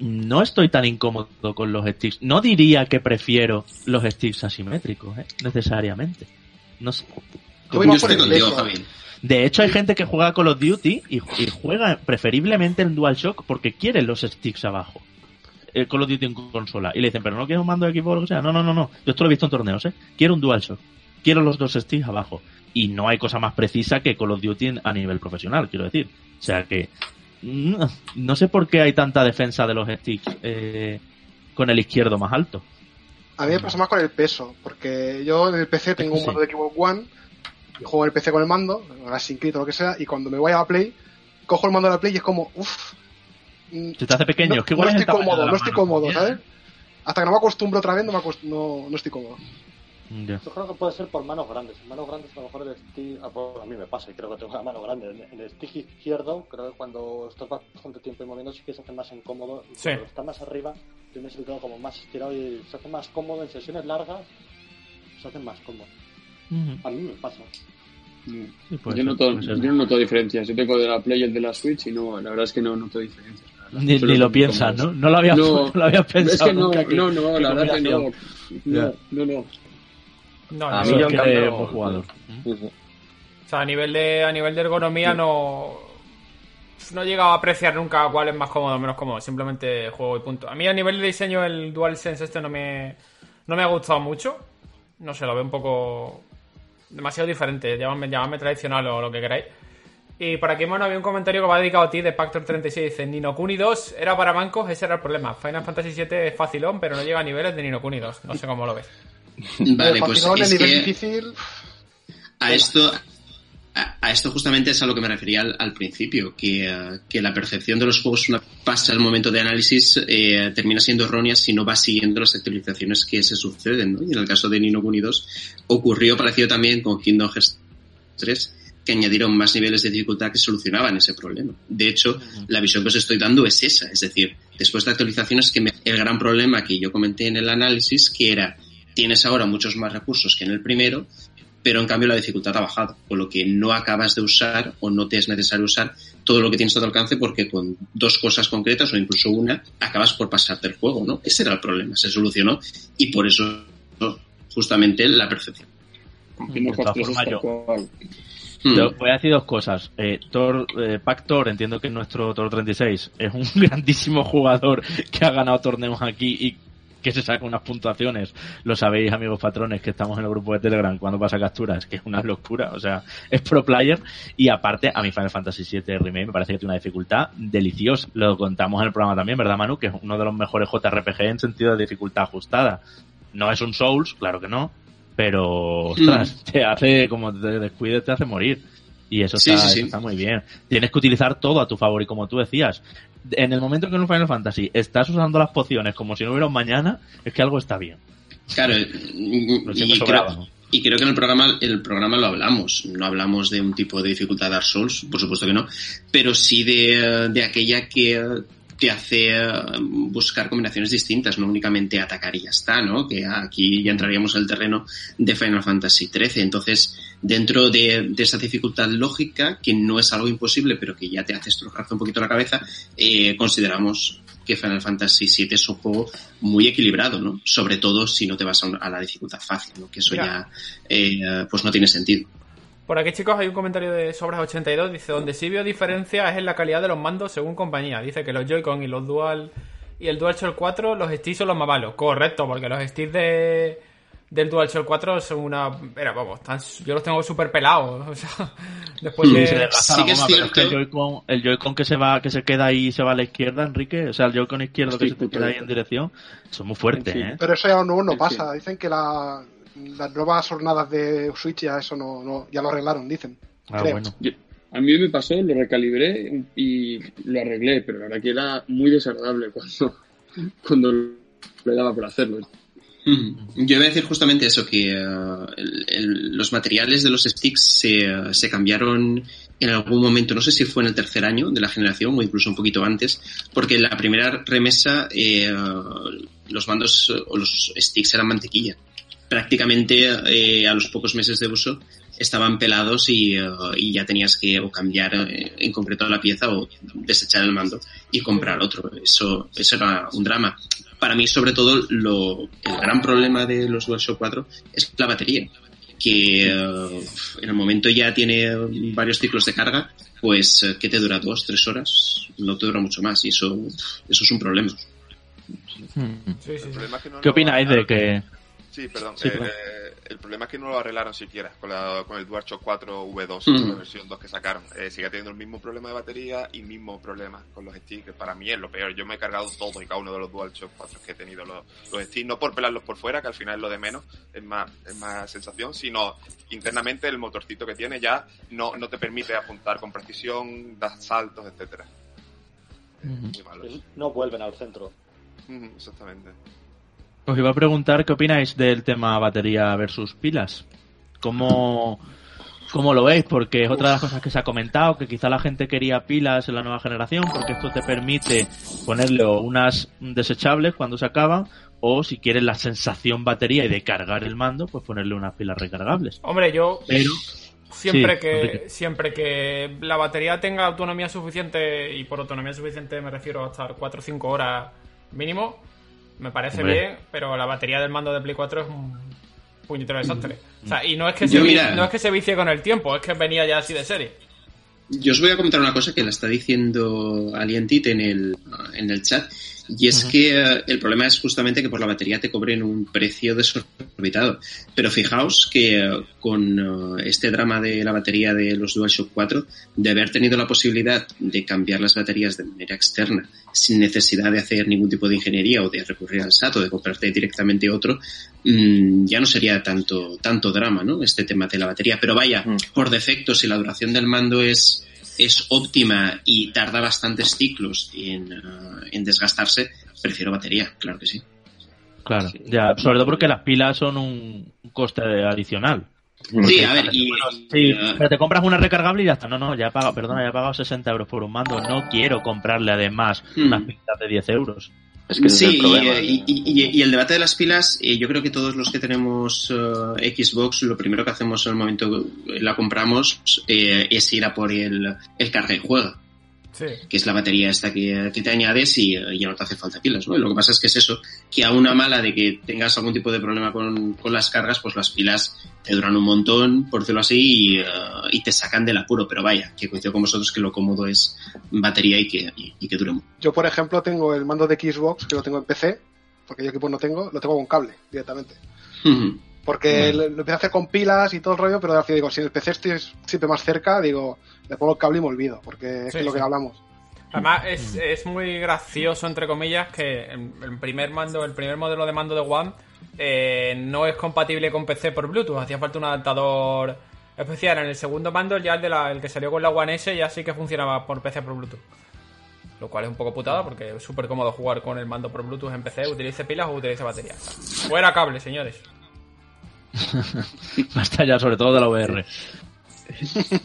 no estoy tan incómodo con los sticks. No diría que prefiero los sticks asimétricos, ¿eh? necesariamente. No sé. Yo estoy contigo. Javi. De hecho, hay gente que juega Call of Duty y, y juega preferiblemente en DualShock porque quiere los sticks abajo. El Call of Duty en consola. Y le dicen, pero no quiero un mando de equipo o lo que sea. No, no, no, no. Yo esto lo he visto en torneos, ¿eh? Quiero un DualShock. Quiero los dos sticks abajo. Y no hay cosa más precisa que Call of Duty a nivel profesional, quiero decir. O sea que. mm, No sé por qué hay tanta defensa de los sticks eh, con el izquierdo más alto. A mí me pasa más con el peso, porque yo en el PC tengo un mando de Xbox One y juego en el PC con el mando, sin o lo que sea, y cuando me voy a la Play, cojo el mando de la Play y es como, uff. Se te hace pequeño. No, es que igual no es el estoy cómodo, no estoy cómodo, ¿sabes? Hasta que no me acostumbro otra vez, no, me acost- no, no estoy cómodo. Yo creo que puede ser por manos grandes. En manos grandes a lo mejor el stick, a mí me pasa y creo que tengo una mano grande. En el stick izquierdo, creo que cuando estás bastante tiempo moviendo sí que se hace más incómodo. Y Sí. Cuando está más arriba, yo me siento como más estirado y se hace más cómodo en sesiones largas. Se hace más cómodo. A mí me pasa. Sí, yo, ser, noto, yo no noto diferencias. Yo tengo de la Play y el de la Switch y no, la verdad es que no noto diferencias. Ni, lo piensas, ¿no? No lo había, No, [laughs] no lo había pensado. Es que no, nunca que- no, no, que la verdad que no. No, no, no. No, A mí yo que jugador. Sí, sí. O sea, a nivel de, a nivel de ergonomía no. No he llegado a apreciar nunca cuál es más cómodo o menos cómodo. Simplemente juego y punto. A mí a nivel de diseño el DualSense este no me, no me ha gustado mucho. No sé, lo veo un poco demasiado diferente. Llámame, llamadme tradicional o lo que queráis. Y por aquí, bueno, había un comentario que va dedicado a ti de Pactor36. Dice: Nino Kuni 2 era para bancos, ese era el problema. Final Fantasy 7 es facilón, pero no llega a niveles de Nino Kuni 2. No sé cómo lo ves. [laughs] Vale, pues facilón, es el nivel que difícil. a esto, a, a esto justamente es a lo que me refería al, al principio, que, eh, que la percepción de los juegos una pasa al momento de análisis eh, termina siendo errónea si no va siguiendo las actualizaciones que se suceden, ¿no? Y en el caso de Nino Kuni 2 ocurrió parecido también con Kingdom Hearts 3 que añadieron más niveles de dificultad que solucionaban ese problema. De hecho, la visión que os estoy dando es esa, es decir, después de actualizaciones que me- el gran problema que yo comenté en el análisis, que era, tienes ahora muchos más recursos que en el primero, pero en cambio la dificultad ha bajado, con lo que no acabas de usar o no te es necesario usar todo lo que tienes a tu alcance porque con dos cosas concretas o incluso una acabas por pasarte el juego, ¿no? Ese era el problema, se solucionó y por eso justamente la percepción. De todas formas, yo-. Hmm. Voy a decir dos cosas. Eh, Thor, eh, Pac Thor, entiendo que nuestro Thor 36 es un [laughs] grandísimo jugador que ha ganado torneos aquí y que se saca unas puntuaciones. Lo sabéis, amigos patrones, que estamos en el grupo de Telegram cuando pasa capturas, que es una locura. O sea, [laughs] es pro player. Y aparte, a mi Final Fantasy VII Remake me parece que tiene una dificultad deliciosa. Lo contamos en el programa también, ¿verdad, Manu? Que es uno de los mejores JRPG en sentido de dificultad ajustada. No es un Souls, claro que no. Pero, ostras, te hace, como te descuides, te hace morir. Y eso Sí, está, sí, sí. eso está muy bien. Tienes que utilizar todo a tu favor y como tú decías, en el momento que en un Final Fantasy estás usando las pociones como si no hubiera un mañana, es que algo está bien. Claro, y, creo, y creo que en el programa, el programa lo hablamos. No hablamos de un tipo de dificultad Dark Souls, por supuesto que no, pero sí de, de aquella que te hace eh, buscar combinaciones distintas, no únicamente atacar y ya está, ¿no? Que aquí ya entraríamos al terreno de Final Fantasy XIII. Entonces, dentro de, de esa dificultad lógica, que no es algo imposible, pero que ya te hace estrujarte un poquito la cabeza, eh, consideramos que Final Fantasy VII es un juego muy equilibrado, ¿no? Sobre todo si no te vas a la dificultad fácil, ¿no? Que eso Ya. ya, eh, pues no tiene sentido. Por aquí, chicos, hay un comentario de Sobras82. Dice: Donde sí veo diferencia es en la calidad de los mandos según compañía. Dice que los Joy-Con y los Dual y el DualShock 4, los sticks son los más malos. Correcto, porque los sticks de, del DualShock 4 son una. Era, vamos, están- yo los tengo súper pelados. [laughs] O sea, después Sí, de. se Sí que es que el. Joy-Con, que se va, que se queda ahí y se va a la izquierda, Enrique, o sea, el Joy-Con izquierdo que se te queda ahí en dirección, son muy fuertes, Sí. ¿eh? Pero eso ya no Sí, pasa. Dicen que la, las nuevas jornadas de Switch ya eso no, no ya lo arreglaron, dicen. Ah, creo. bueno. Yo- a mí me pasó, lo recalibré y lo arreglé, pero la verdad que era muy desagradable cuando, [laughs] cuando le daba por hacerlo. Mm. Yo iba a decir justamente eso, que el- el- los materiales de los sticks se, eh, se cambiaron en algún momento, no sé si fue en el tercer año de la generación o incluso un poquito antes, porque en la primera remesa eh, los mandos o los sticks eran mantequilla. Prácticamente eh, a los pocos meses de uso estaban pelados y, eh, y ya tenías que o cambiar eh, en concreto la pieza o desechar el mando y comprar otro. Eso, eso era un drama. Para mí, sobre todo, lo, el gran problema de los DualShock 4 es la batería, que eh, en el momento ya tiene varios ciclos de carga, pues ¿qué te dura? ¿Dos, tres horas? No te dura mucho más y eso, eso es un problema. Mm. Sí, sí, El sí. problema es que no ¿Qué opináis de que Sí, perdón. Sí, eh, perdón. eh, el problema es que no lo arreglaron siquiera con, la, con el DualShock 4 V2, Mm. la versión 2 que sacaron. Eh, sigue teniendo el mismo problema de batería y mismo problema con los sticks, que para mí es lo peor. Yo me he cargado todo y cada uno de los DualShock 4 que he tenido los, los sticks, no por pelarlos por fuera, que al final es lo de menos, es más, es más sensación, sino internamente el motorcito que tiene ya no, no te permite apuntar con precisión, dar saltos, etcétera. No vuelven al centro. Exactamente. Os iba a preguntar qué opináis del tema batería versus pilas. ¿Cómo, cómo lo veis? Porque es otra de las cosas que se ha comentado, que quizá la gente quería pilas en la nueva generación, porque esto te permite ponerle unas desechables cuando se acaban, o si quieres la sensación batería y de cargar el mando, pues ponerle unas pilas recargables. Hombre, yo. Pero Siempre Sí, que Enrique. siempre que la batería tenga autonomía suficiente, y por autonomía suficiente me refiero a estar 4 o 5 horas mínimo, me parece Hombre. bien, pero la batería del mando de Play 4 es un puñetero desastre. O sea, y no es que se, mira- no es que se vicie con el tiempo, es que venía ya así de serie. Yo os voy a comentar una cosa que la está diciendo Alientit en el, en el chat, y es Ujú. que eh, el problema es justamente que por la batería te cobren un precio desorbitado. Pero fijaos que eh, con eh, este drama de la batería de los DualShock 4, de haber tenido la posibilidad de cambiar las baterías de manera externa, sin necesidad de hacer ningún tipo de ingeniería o de recurrir al SAT o de comprarte directamente otro, mm, ya no sería tanto, tanto drama, ¿no? Este tema de la batería. Pero vaya, por defecto, si la duración del mando es, es óptima y tarda bastantes ciclos en, ah, en desgastarse, prefiero batería, claro que sí. Claro, ya, sobre todo porque las pilas son un coste adicional. Sí, a ver, y... Sí, eh, pero te compras una recargable y ya está. No, no, ya he pagado, perdona, ya he pagado 60 euros por un mando. No quiero comprarle además Hmm. unas pilas de 10 euros. Es que ese Sí, es el problema. y, y- y- y el debate de las pilas, eh, yo creo que todos los que tenemos eh, Xbox, lo primero que hacemos en el momento que la compramos eh, es ir a por el, el carga y juega, Sí. que es la batería esta que, que te añades y ya no te hace falta pilas. ¿no? Y lo que pasa es que es eso, que a una mala de que tengas algún tipo de problema con, con las cargas, pues las pilas te duran un montón, por decirlo así, y, eh, y te sacan del apuro. Pero vaya, que coincido con vosotros que lo cómodo es batería y que, y, y que dure mucho. Yo, por ejemplo, tengo el mando de Xbox, que lo tengo en PC, porque yo equipo no tengo, lo tengo con cable directamente. Porque lo, lo empecé a hacer con pilas y todo el rollo, pero al final digo, si en el PC estoy siempre más cerca, digo, le pongo el cable y me olvido, porque es Sí, que es lo que hablamos. Además, es, es muy gracioso, entre comillas, que el el primer mando, el primer modelo de mando de One eh, no es compatible con PC por Bluetooth. Hacía falta un adaptador especial. En el segundo mando, ya el, de la, el que salió con la One S, ya sí que funcionaba por PC por Bluetooth. Lo cual es un poco putada porque es súper cómodo jugar con el mando por Bluetooth en PC, utilice pilas o utilice batería. Fuera cable, señores. [laughs] Basta ya, sobre todo de la VR. [laughs]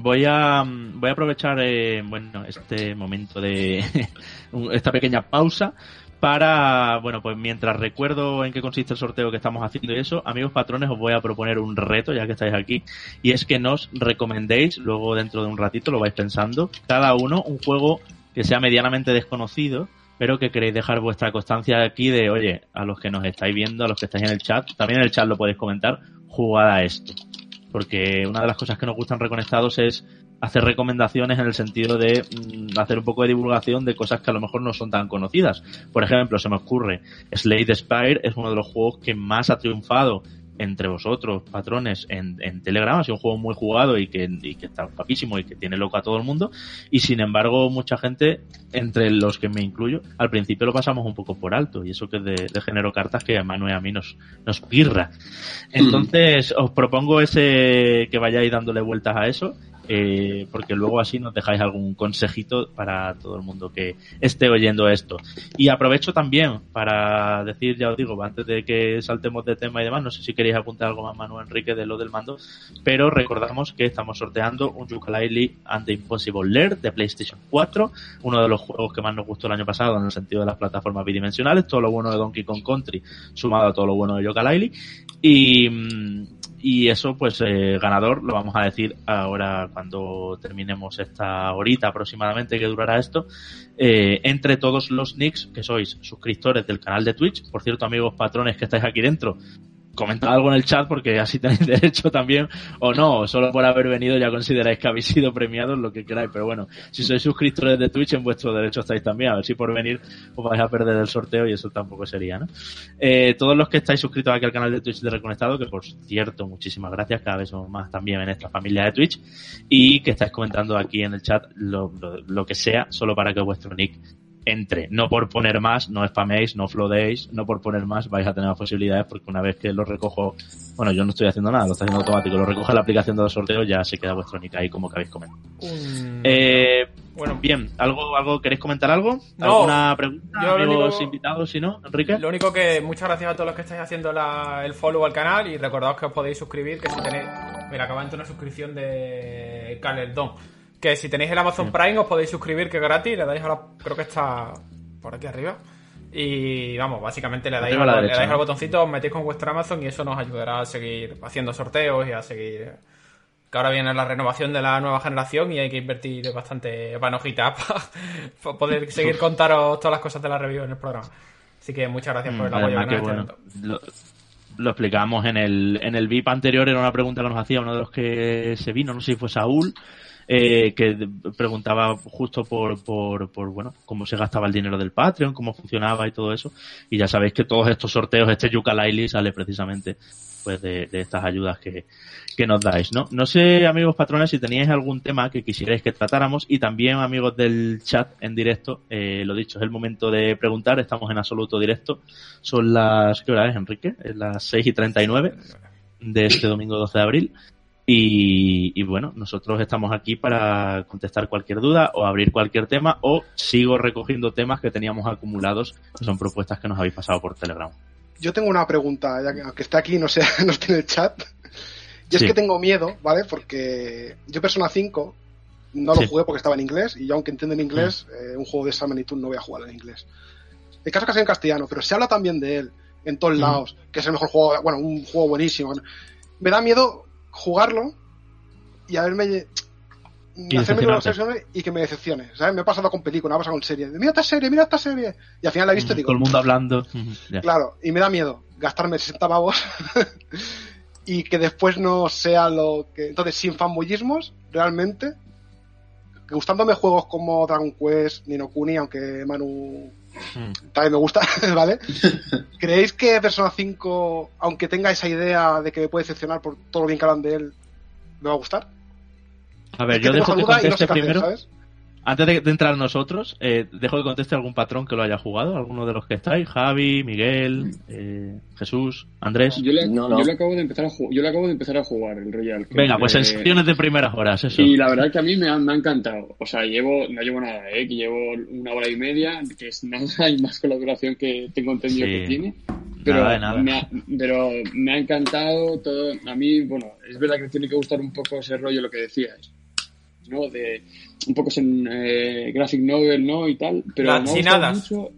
Voy a, voy a aprovechar eh, bueno, este momento de [laughs] esta pequeña pausa para, bueno, pues mientras recuerdo en qué consiste el sorteo que estamos haciendo y eso, amigos patrones, os voy a proponer un reto, ya que estáis aquí, y es que nos recomendéis, luego dentro de un ratito lo vais pensando, cada uno un juego que sea medianamente desconocido, pero que queréis dejar vuestra constancia aquí de, oye, a los que nos estáis viendo, a los que estáis en el chat, también en el chat lo podéis comentar, jugad a esto. Porque una de las cosas que nos gustan reconectados es hacer recomendaciones en el sentido de mm, hacer un poco de divulgación de cosas que a lo mejor no son tan conocidas. Por ejemplo, se me ocurre, Slade Spire es uno de los juegos que más ha triunfado entre vosotros, patrones, en, en Telegram. Ha sido un juego muy jugado y que, y que está papísimo y que tiene loco a todo el mundo. Y sin embargo, mucha gente, entre los que me incluyo, al principio lo pasamos un poco por alto. Y eso que es de, de género cartas que a Manu y a mí nos, nos pirra. Entonces, os propongo ese que vayáis dándole vueltas a eso eh, porque luego así nos dejáis algún consejito para todo el mundo que esté oyendo esto. Y aprovecho también para decir, ya os digo, antes de que saltemos de tema y demás, no sé si queréis apuntar algo más, Manu Enrique, de lo del mando, pero recordamos que estamos sorteando un Yooka-Laylee and the Impossible Lair de PlayStation 4, uno de los juegos que más nos gustó el año pasado en el sentido de las plataformas bidimensionales, todo lo bueno de Donkey Kong Country sumado a todo lo bueno de Yooka-Laylee. Y, mm, y eso, pues, eh, ganador lo vamos a decir ahora cuando terminemos esta horita aproximadamente que durará esto. Eh, entre todos los nicks que sois suscriptores del canal de Twitch, por cierto, amigos patrones que estáis aquí dentro, comentad algo en el chat porque así tenéis [laughs] derecho también, o no, solo por haber venido ya consideráis que habéis sido premiados, lo que queráis, pero bueno, si sois suscriptores de Twitch en vuestro derecho estáis también, a ver si por venir os vais a perder el sorteo y eso tampoco sería, ¿no? Eh, todos los que estáis suscritos aquí al canal de Twitch de Reconectado, que por cierto, muchísimas gracias, cada vez somos más también en esta familia de Twitch, y que estáis comentando aquí en el chat lo, lo, lo que sea, solo para que vuestro nick entre. No por poner más, no spaméis, no flodeéis, no por poner más vais a tener más posibilidades porque una vez que lo recojo, bueno, yo no estoy haciendo nada, lo está haciendo automático, lo recoge la aplicación de los sorteos, ya se queda vuestro nick ahí como que habéis comentado. Eh, bueno, bien, ¿algo, algo queréis comentar algo? No, ¿Alguna pregunta? yo amigos único- invitados, si no, Enrique? Lo único que muchas gracias a todos los que estáis haciendo la- el follow al canal y recordaos que os podéis suscribir, que si tenéis... Mira, acaba de entrar una suscripción de Calerdón. Que si tenéis el Amazon Prime os podéis suscribir, que es gratis, le dais a la... Creo que está por aquí arriba. Y vamos, básicamente le dais, al, le dais ¿no? al botoncito, os metéis con vuestro Amazon y eso nos ayudará a seguir haciendo sorteos y a seguir... Que ahora viene la renovación de la nueva generación y hay que invertir bastante panojita [laughs] para poder seguir contaros todas las cosas de la review en el programa. Así que muchas gracias por el Mm, apoyo que nos bueno, lo, lo explicamos en el, en el VIP anterior, era una pregunta que nos hacía uno de los que se vino, no sé si fue Saúl, eh, que preguntaba justo por, por, por, bueno, cómo se gastaba el dinero del Patreon, cómo funcionaba y todo eso. Y ya sabéis que todos estos sorteos, este Yuka Laili sale precisamente pues de, de estas ayudas que, que nos dais, ¿no? No sé, amigos patrones, si teníais algún tema que quisierais que tratáramos y también, amigos del chat en directo, eh, lo dicho, es el momento de preguntar, estamos en absoluto directo. Son las, ¿qué hora es, Enrique? Es las 6 y 39 de este domingo 12 de abril. Y, y bueno, nosotros estamos aquí para contestar cualquier duda o abrir cualquier tema o sigo recogiendo temas que teníamos acumulados, que son propuestas que nos habéis pasado por Telegram. Yo tengo una pregunta, ya que aunque esté aquí, no, sea, [laughs] no esté en el chat. Y es Sí. que tengo miedo, ¿vale? Porque yo Persona 5 no lo Sí. jugué porque estaba en inglés y yo aunque entiendo en inglés, eh, un juego de esa magnitud no voy a jugar en inglés. El caso es que sea en castellano, pero se habla también de él en todos Ujú. lados, que es el mejor juego, bueno, un juego buenísimo. Me da miedo jugarlo y haberme Y hacerme una obsesión y que me decepcione, ¿sabes? Me ha pasado con películas, me ha pasado con series. Mira esta serie, mira esta serie. Y al final la he visto y digo, Todo el mundo hablando. Ya. Claro, y me da miedo gastarme 60 pavos [laughs] y que después no sea lo que. Entonces, sin fanboyismos, realmente, gustándome juegos como Dragon Quest, Nino Kuni, aunque Manu Mm. también me gusta, [laughs] ¿vale? ¿Creéis que Persona 5, aunque tenga esa idea de que me puede decepcionar por todo lo bien que hablan de él, me va a gustar? A ver, Es que yo dejo que y no sé conteste hacer, primero. ¿sabes? Antes de, de entrar nosotros, eh, dejo que conteste algún patrón que lo haya jugado, alguno de los que estáis, Javi, Miguel, eh, Jesús, Andrés. Yo le, No, no. yo le acabo de empezar a jugar, yo le acabo de empezar a jugar el Royal. que- Venga, pues eh, en secciones de primeras horas, eso. Y la verdad es que a mí me ha, me ha encantado. O sea, llevo, no llevo nada, ¿eh? que llevo una hora y media, que es nada [laughs] y más con la duración que tengo entendido Sí. que tiene. Pero, Nada de nada. Me ha, pero me ha encantado todo. A mí, bueno, es verdad que tiene que gustar un poco ese rollo, lo que decías, ¿no? De un poco en eh, graphic novel, ¿no? Y tal. Pero Las me ha gustado chinadas. mucho.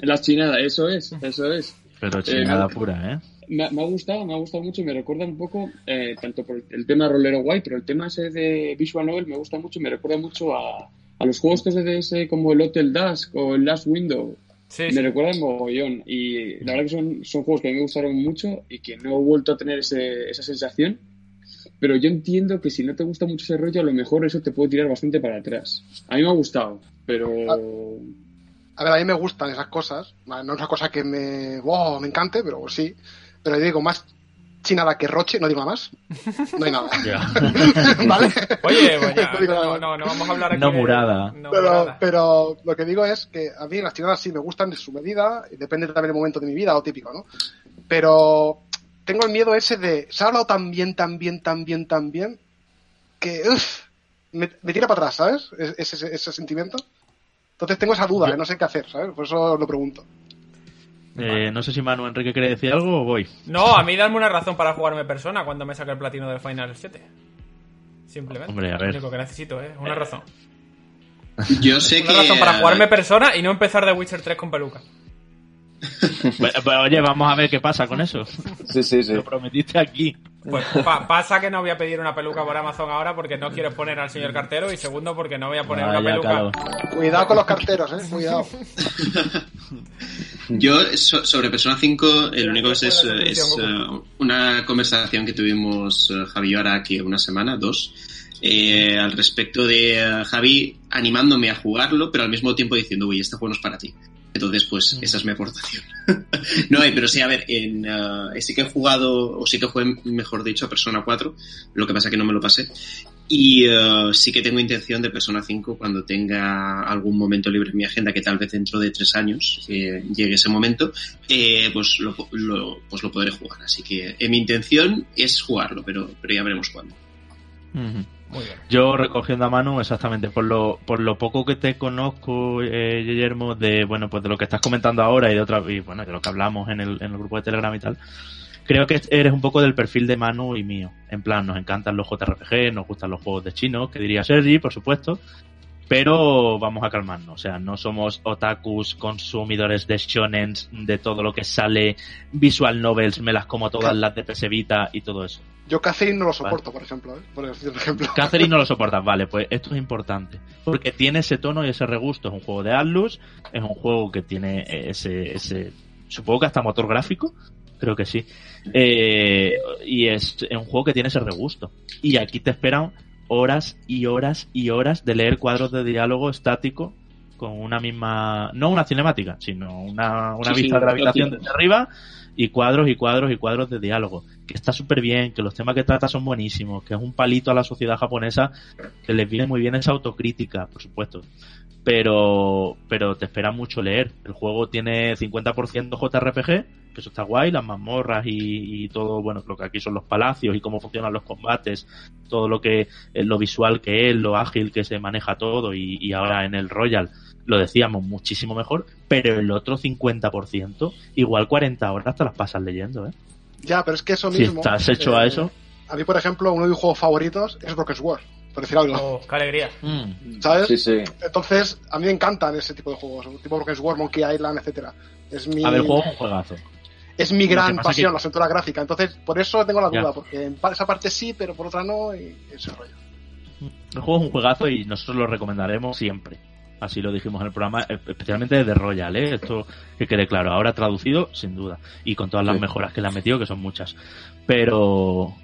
Las chinadas, eso es, eso es. Pero Eh, chingada me- pura, ¿eh? Me, ha- me ha gustado, me ha gustado mucho y me recuerda un poco, eh, tanto por el tema rolero guay, pero el tema ese de Visual Novel me gusta mucho y me recuerda mucho a, a los juegos estos de DS como el Hotel Dusk o el Last Window. Sí, Me sí. recuerdan mogollón y la verdad que son, son juegos que a mí me gustaron mucho y que no he vuelto a tener ese, esa sensación. Pero yo entiendo que si no te gusta mucho ese rollo, a lo mejor eso te puede tirar bastante para atrás. A mí me ha gustado, pero... A ver, a mí me gustan esas cosas. No es una cosa que me, wow, me encante, pero sí. Pero yo digo, más chinada que Roche, no digo nada más. No hay nada. [laughs] [laughs] ¿Vale? Oye, [laughs] pues ya, No digo nada no, más. no, no vamos a hablar aquí No murada. no pero, murada. pero lo que digo es que a mí las chinadas sí me gustan de su medida, y depende también del momento de mi vida, o típico, ¿no? Pero tengo el miedo ese de, se ha hablado tan bien, tan bien, tan bien, tan bien, que uf, me, me tira para atrás, ¿sabes? Es- Ese, ese, sentimiento. Entonces tengo esa duda, ¿eh? no sé qué hacer, ¿sabes? Por eso lo pregunto. Eh, no sé si Manu Enrique quiere decir algo o voy. No, a mí darme una razón para jugarme persona cuando me saque el platino del Final 7. Simplemente. Hombre, a ver. Lo único que necesito, ¿eh? Una razón. [laughs] Yo sé Una que. razón para jugarme persona y no empezar de Witcher 3 con peluca. Pues, pues, oye, vamos a ver qué pasa con eso. Sí, sí, sí. Lo prometiste aquí. Pues pa- pasa que no voy a pedir una peluca por Amazon ahora porque no quiero poner al señor cartero y segundo porque no voy a poner una Vaya, peluca. claro. Cuidado con los carteros, ¿eh? Cuidado. [laughs] Yo, so- sobre Persona 5, el único es, es, suscripción, eh, una conversación que tuvimos eh, Javi y yo ahora aquí una semana, dos, eh, al respecto de eh, Javi animándome a jugarlo, pero al mismo tiempo diciendo, uy, este juego no es para ti. Entonces, pues, esa es mi aportación. [laughs] no, eh, pero sí, a ver, en, eh, sí que he jugado, o sí que jugué, mejor dicho, a Persona 4, lo que pasa que no me lo pasé. Y eh, sí que tengo intención de Persona 5 cuando tenga algún momento libre en mi agenda, que tal vez dentro de tres años eh, llegue ese momento, eh, pues, lo, lo- pues lo podré jugar. Así que eh, mi intención es jugarlo, pero, pero ya veremos cuándo. Muy bien. Yo recogiendo a mano exactamente por lo por lo poco que te conozco, eh, Guillermo, de bueno pues de lo que estás comentando ahora y de otra y bueno de lo que hablamos en el, en el grupo de Telegram y tal, creo que eres un poco del perfil de Manu y mío. En plan, nos encantan los JRPG, nos gustan los juegos de chinos, que diría Sergi, por supuesto. Pero vamos a calmarnos, o sea, no somos otakus, consumidores de shonen, de todo lo que sale, visual novels, me las como todas las de PS Vita y todo eso. Yo Catherine no lo soporto, por ejemplo, ¿eh? Por decir un ejemplo. [laughs] Catherine no lo [laughs] soportas, vale, pues esto es importante. Porque tiene ese tono y ese regusto. Es un juego de Atlus, es un juego que tiene ese, ese supongo que hasta motor gráfico, creo que sí. Eh, y es un juego que tiene ese regusto. Y aquí te esperan horas y horas y horas de leer cuadros de diálogo estático con una misma, no una cinemática, sino una, una Sí, sí, vista de gravitación estático. desde arriba y cuadros y cuadros y cuadros de diálogo. Que está súper bien, que los temas que trata son buenísimos, que es un palito a la sociedad japonesa que les viene muy bien esa autocrítica, por supuesto. Pero, pero te espera mucho leer. El juego tiene 50% JRPG, que eso está guay, las mazmorras y, y todo, bueno, lo que aquí son los palacios y cómo funcionan los combates, todo lo que, eh, lo visual que es, lo ágil que se maneja todo y, y ahora en el Royal lo decíamos muchísimo mejor, pero el otro 50%, igual 40 horas te las pasas leyendo, ¿eh? Ya, pero es que eso Si mismo. estás hecho a eh, eso. A mí, por ejemplo, uno de mis juegos favoritos es Broken Sword, por decir algo. Oh, qué alegría. Mm. ¿Sabes? Sí, sí. Entonces, a mí me encantan ese tipo de juegos, tipo Broken Sword, Monkey Island, etcétera. Es mi, A ver, el juego es un juegazo. es mi gran pasión, que- la aventura gráfica. Entonces, por eso tengo la Ya. duda, porque en esa parte sí, pero por otra no, y ese rollo. El juego es un juegazo y nosotros lo recomendaremos siempre. Así lo dijimos en el programa, e- especialmente desde Royal, ¿eh? Esto que quede claro. Ahora traducido, sin duda. Y con todas las Sí. mejoras que le han metido, que son muchas. Pero,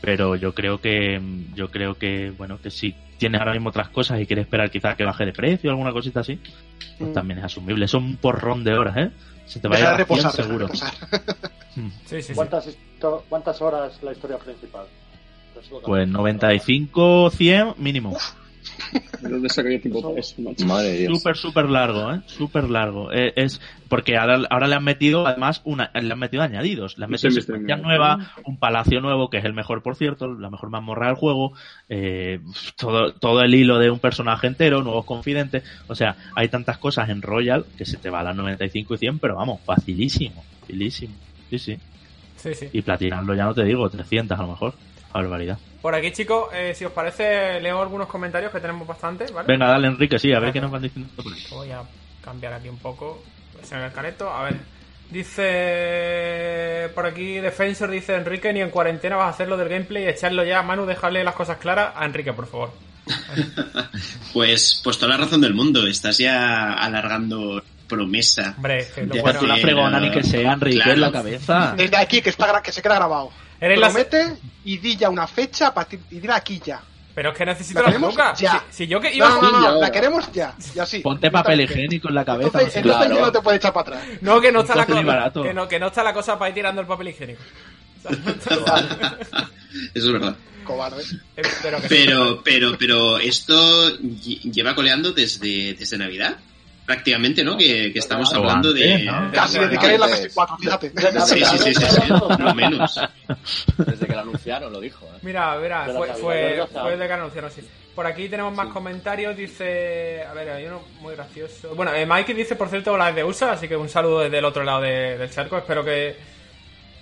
pero yo creo que, yo creo que, bueno, que si tienes ahora mismo otras cosas y quieres esperar quizás que baje de precio o alguna cosita así, pues Mm. también es asumible. Son un porrón de horas, ¿eh? Se te va a Deja ir de a 100 reposar, seguro. [laughs] reposar. Mm. Sí. ¿Cuántas, histo- ¿Cuántas horas la historia principal? Pues 95, 100 mínimo. ¿De dónde sacaría tiempo para eso, macho? Madre de Dios. Súper, súper largo, ¿eh? Súper largo. Eh, es porque ahora, ahora le han metido, además, una, le han metido añadidos. Le han metido sí. nuevas, un palacio nuevo, que es el mejor, por cierto, la mejor mazmorra del juego, eh, todo, todo el hilo de un personaje entero, nuevos confidentes. O sea, hay tantas cosas en Royal que se te va a las 95 y 100, pero vamos, facilísimo, facilísimo. Sí, sí. Sí, sí. Y platinarlo ya no te digo, 300 a lo mejor. Barbaridad. Por aquí, chicos, eh, si os parece, leo algunos comentarios que tenemos bastante, ¿vale? Venga, dale, Enrique, sí, a ver qué nos van diciendo. Voy a cambiar aquí un poco. Se me el careto. A ver. Dice por aquí Defensor, dice Enrique, ni en cuarentena vas a hacer lo del gameplay, echarlo ya. Manu, dejarle las cosas claras a Enrique, por favor. [laughs] Pues, pues toda la razón del mundo. Estás ya alargando promesa. Hombre, que lo bueno. Una fregona ni que sea, Enrique, Claro. en la cabeza. Desde aquí, que, está, que se queda grabado. Eres la- Promete y di ya una fecha a partir, y dila aquí ya. Pero es que necesito ¿La la peluca. ya? Si, si yo que iba No, la queremos ya. Y así. Ponte papel higiénico en la cabeza. Entonces, no sé. entonces Claro. ya no te puedes echar para atrás. No, que no está la cosa. Que no, que no está la cosa para ir tirando el papel higiénico. [laughs] Eso es verdad. Cobarde. Que sí. Pero, pero, pero esto lle- lleva coleando desde, desde Navidad. Prácticamente, ¿no? Que, que estamos hablando de. Casi desde que hay la PS4, fíjate. Sí, sí, sí, sí, sí, no menos. Desde que lo anunciaron lo dijo. ¿eh? Mira, la fue, fue, fue de que anunciaron, sí. Por aquí tenemos más comentarios, dice... A ver, hay uno muy gracioso. Bueno, eh, Mike dice, por cierto, la de USA, así que un saludo desde el otro lado de- del charco. Espero que,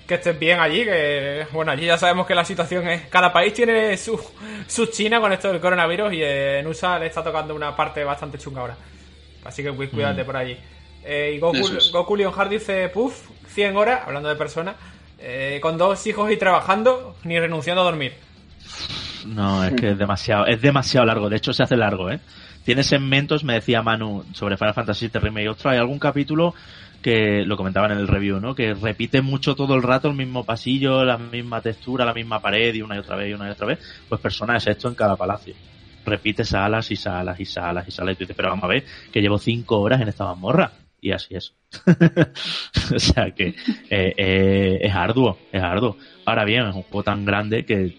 que estés bien allí, que... Bueno, allí ya sabemos que la situación es... Cada país tiene su, su China con esto del coronavirus y eh, en USA le está tocando una parte bastante chunga ahora. Así que cu- cuídate por allí. Eh, y Goku, es. Goku Leonhard dice, puff, 100 horas, hablando de personas, eh, con dos hijos y trabajando, ni renunciando a dormir. No, es que es demasiado, es demasiado largo. De hecho, se hace largo, ¿eh? Tiene segmentos, me decía Manu, sobre Final Fantasy VII Remake. Ostras, hay algún capítulo que lo comentaban en el review, ¿no? Que repite mucho todo el rato el mismo pasillo, la misma textura, la misma pared y una y otra vez y una y otra vez. Pues persona es esto en cada palacio. Repite salas y salas y salas y salas. Y tú dices, pero vamos a ver, que llevo cinco horas en esta mazmorra. Y así es. [laughs] o sea que eh, eh, es arduo, es arduo. Ahora bien, es un juego tan grande que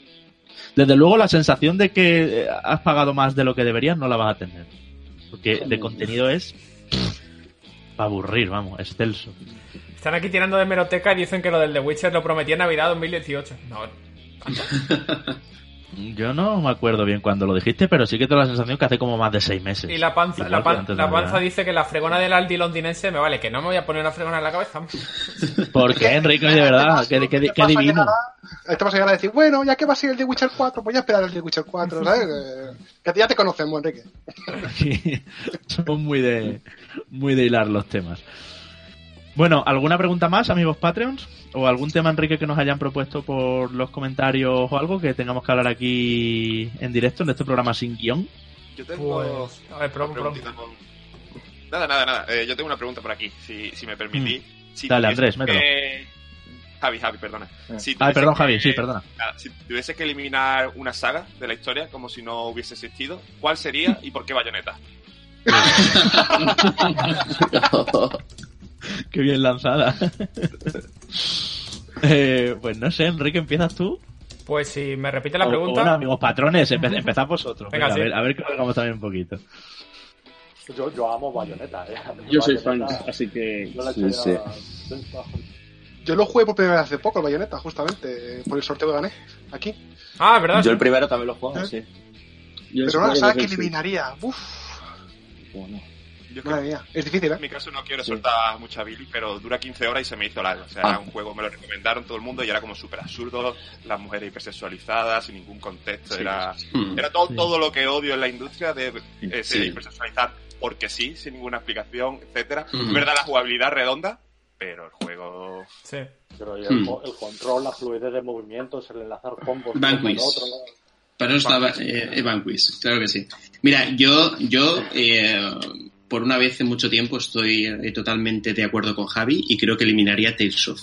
desde luego la sensación de que has pagado más de lo que deberías no la vas a tener. Porque de contenido es para aburrir, vamos, excelso. Están aquí tirando de meroteca y dicen que lo del The Witcher lo prometía en Navidad 2018. No, [laughs] Yo no me acuerdo bien cuando lo dijiste, pero sí que tengo la sensación que hace como más de seis meses. y la panza, la, pan- la panza dice que la fregona del Aldi londinense me vale, que no me voy a poner una fregona en la cabeza. [laughs] ¿Por qué, Enrique? De verdad, qué, qué- qué divino. Te vas a llegar a decir, bueno, ya que va a ser el de Witcher 4, voy a esperar el de Witcher 4, ¿sabes? [laughs] Que ya te conocemos, Enrique. [laughs] Somos muy de, muy de hilar los temas. Bueno, ¿alguna pregunta más, amigos Patreons? ¿O algún tema, Enrique, que nos hayan propuesto por los comentarios o algo que tengamos que hablar aquí en directo en este programa sin guion? Yo tengo Pues, a ver, preguntita con- Nada, nada, nada. Eh, yo tengo una pregunta por aquí, si, si me permitís. Si Mm. Dale, Andrés, que- Javi, Javi, perdona. Si Ay, tuviese perdón, que- Javi, sí, perdona. nada, si tuviese que eliminar una saga de la historia como si no hubiese existido, ¿cuál sería y por qué Bayonetta? [laughs] [laughs] [laughs] Qué bien lanzada. [laughs] Eh, pues no sé, Enrique, ¿empiezas tú? Pues si me repite la O- o pregunta. bueno, amigos patrones, empe- [laughs] empezad vosotros. Venga, Venga, sí. a, ver, a ver que lo hagamos también un poquito. Yo, yo amo Bayonetta. Eh. Yo soy fan, así que. Yo la Sí, eché sí. a- Yo lo jugué por primera vez hace poco, el Bayonetta, justamente, por el sorteo que gané, aquí. Ah, ¿verdad? Yo el primero también lo juego, ¿Eh? sí. Yo Pero una supongo saga que eliminaría. Uf, Bueno. Yo creo madre mía. Es difícil, En ¿eh? mi caso no quiero soltar mucha Billy, pero dura 15 horas y se me hizo largo. O sea, Ah. era un juego, me lo recomendaron todo el mundo y era como súper absurdo. Las mujeres hipersexualizadas, sin ningún contexto. Sí, era Hmm. era todo, Sí. todo lo que odio en la industria de eh, Sí. hipersexualizar porque sí, sin ninguna explicación, etcétera. Mm. Es verdad la jugabilidad redonda, pero el juego... Sí. Pero el, el control, la fluidez de movimientos, el enlazar combos Vanquish. con otro. ¿no? Para eso estaba eh, eh, Vanquish, claro que sí. Mira, yo, yo eh, por una vez en mucho tiempo estoy eh, totalmente de acuerdo con Javi y creo que eliminaría Tales of.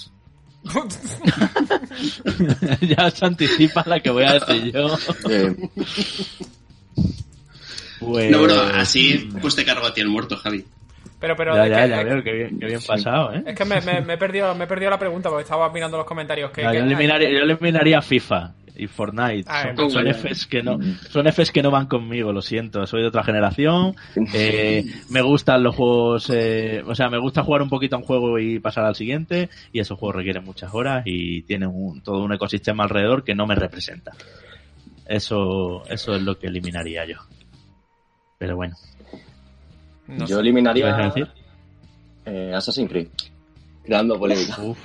[laughs] ya se anticipa la que voy a decir yo. Pues... No, bueno, así pues te cargo a ti el muerto, Javi. Pero, pero. Ya, ya, que- ya veo, que bien, pasado, ¿eh? Es que me, me, me he perdido, me he perdido la pregunta porque estaba mirando los comentarios. Que, No, que- yo, eliminaría, yo eliminaría FIFA y Fortnite. Ah, son, son. Fs que no, son Fs que no van conmigo, lo siento. Soy de otra generación. Eh, me gustan los juegos, eh, o sea, me gusta jugar un poquito a un juego y pasar al siguiente. Y esos juegos requieren muchas horas y tienen un- todo un ecosistema alrededor que no me representa. Eso, eso es lo que eliminaría yo. Pero bueno. No Yo sé. eliminaría eh, Assassin's Creed. Creando polémica. Uf,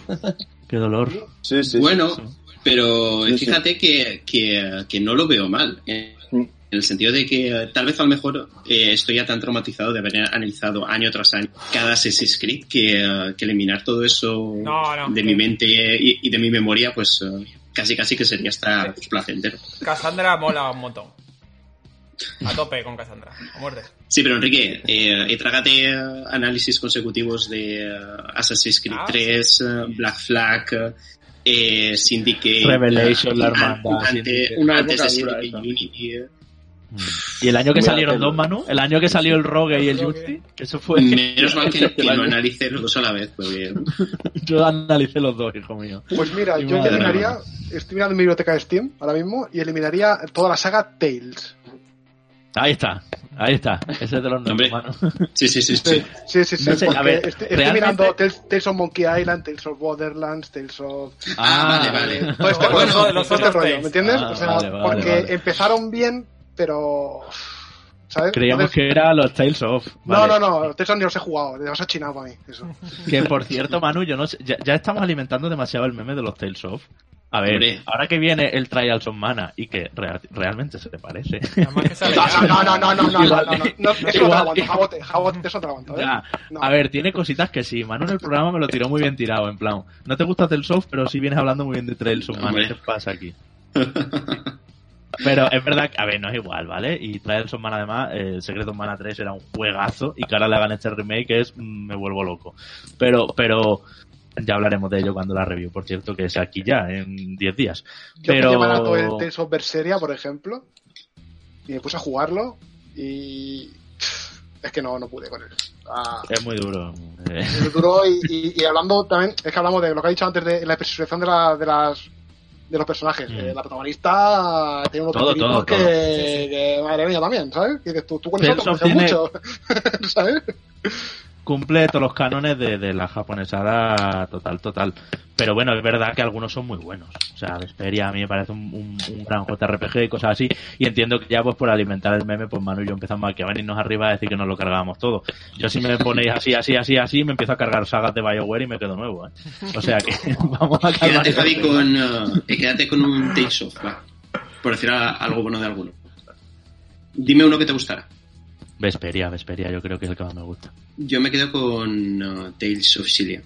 qué dolor. Sí, sí. bueno, sí. Pero Sí, sí. fíjate que, que, que no lo veo mal. eh, Mm. En el sentido de que eh, tal vez a lo mejor eh, estoy ya tan traumatizado de haber analizado año tras año cada Assassin's Creed que, que eliminar todo eso No, no, de mi mente y, y de mi memoria, pues casi casi que sería hasta pues, placentero. Cassandra mola un montón. A tope con Cassandra. A muerte. Sí, pero Enrique, eh, eh, trágate análisis consecutivos de eh, Assassin's Creed Ah, 3, eh, Black Flag, eh, Syndicate, Revelation, la eh, hermandad. Una antes de Syndicate. Unity. eh, Y el año que salieron dos, Manu, el año que salió el Rogue y el que eso fue. Menos [laughs] mal que, que no analicé los dos a la vez, porque [laughs] Yo analicé los dos, hijo mío. Pues mira, Y yo eliminaría, estoy mirando mi biblioteca de Steam ahora mismo y eliminaría toda la saga Tales. Ahí está, ahí está. Ese es de los nuestros, Manu. sí, sí, sí, Sí, sí. sí, sí, sí, No sé, a porque ver, estoy, estoy realmente- mirando Tales, Tales of Monkey Island, Tales of Borderlands, Tales of... Ah, vale, vale. Todo este Bueno, rollo, los todo este rollo. ¿me entiendes? Ah, o sea, vale, vale, porque vale. empezaron bien, pero... ¿Sabes? Creíamos Entonces- que era los Tales of. No, no, no, Tales of ni los he jugado, demasiado chinado para mí, eso. Que por cierto, Manu, yo no sé, ya, ya estamos alimentando demasiado el meme de los Tales of. A ver, Hombre. ahora que viene el Trials of Mana y que rea- realmente se te parece. Además que sale [laughs] No, no, no, no, no, no, no, Igual- no, no, no, eso no te igual- lo aguanto, jabote, jabote, eso te lo aguanto, ¿eh? Ya. No. A ver, tiene cositas que sí. Manu en el programa me lo tiró muy bien tirado, en plan. No te gusta Tales of, pero sí vienes hablando muy bien de Trails of Mana. ¿Qué pasa aquí? Pero es verdad que, a ver, no es igual, ¿vale? Y Trials of Mana además, eh, el Secret of Mana 3 era un juegazo y que ahora le hagan este remake es, mm, me vuelvo loco. Pero, pero, ya hablaremos de ello cuando la review, por cierto, que es aquí ya, en 10 días. Yo Pero- pillé barato el Tales of Berseria, por ejemplo, y me puse a jugarlo y... Es que no, no pude con él. Ah, Es muy duro. es duro y, y- y hablando también, es que hablamos de lo que ha dicho antes de la persecución de, la- de las de los personajes. Mm. Eh, la protagonista tiene unos Todo, todo, que, todo. que, madre mía también, ¿sabes? Que dices tú, tú con eso te mucho, ¿sabes? Cumple todos los cánones de, de la japonesada total, total. Pero bueno, es verdad que algunos son muy buenos. O sea, Vesperia a mí me parece un, un- un gran JRPG y cosas así. Y entiendo que ya pues por alimentar el meme, pues Manu y yo empezamos aquí a venirnos arriba a decir que nos lo cargábamos todo. Yo si me ponéis así, así, así, así, me empiezo a cargar sagas de Bioware y me quedo nuevo. ¿eh? O sea que [laughs] vamos a Quédate, Javi, con, eh, quédate con un Tales of, va. Por decir a- algo bueno de alguno. Dime uno que te gustara. Vesperia, Vesperia, yo creo que es el que más me gusta. Yo me quedo con eh, Tales of Cilia.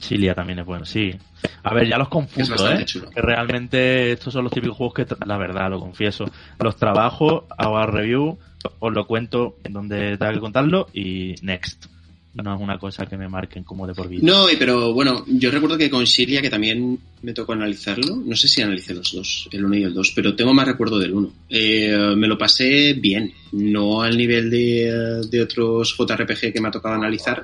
Cilia también es bueno, sí. A ver, ya los confundo, ¿eh? chulo. Que realmente estos son los típicos juegos que, la verdad, lo confieso, los trabajo, hago review, os lo cuento en donde tenga que contarlo y next. No es una cosa que me marquen como de por vida. No, pero bueno, yo recuerdo que con Cilia, que también me tocó analizarlo, no sé si analicé los dos, el 1 y el 2, pero tengo más recuerdo del 1. Eh, me lo pasé bien, no al nivel de, de otros JRPG que me ha tocado analizar,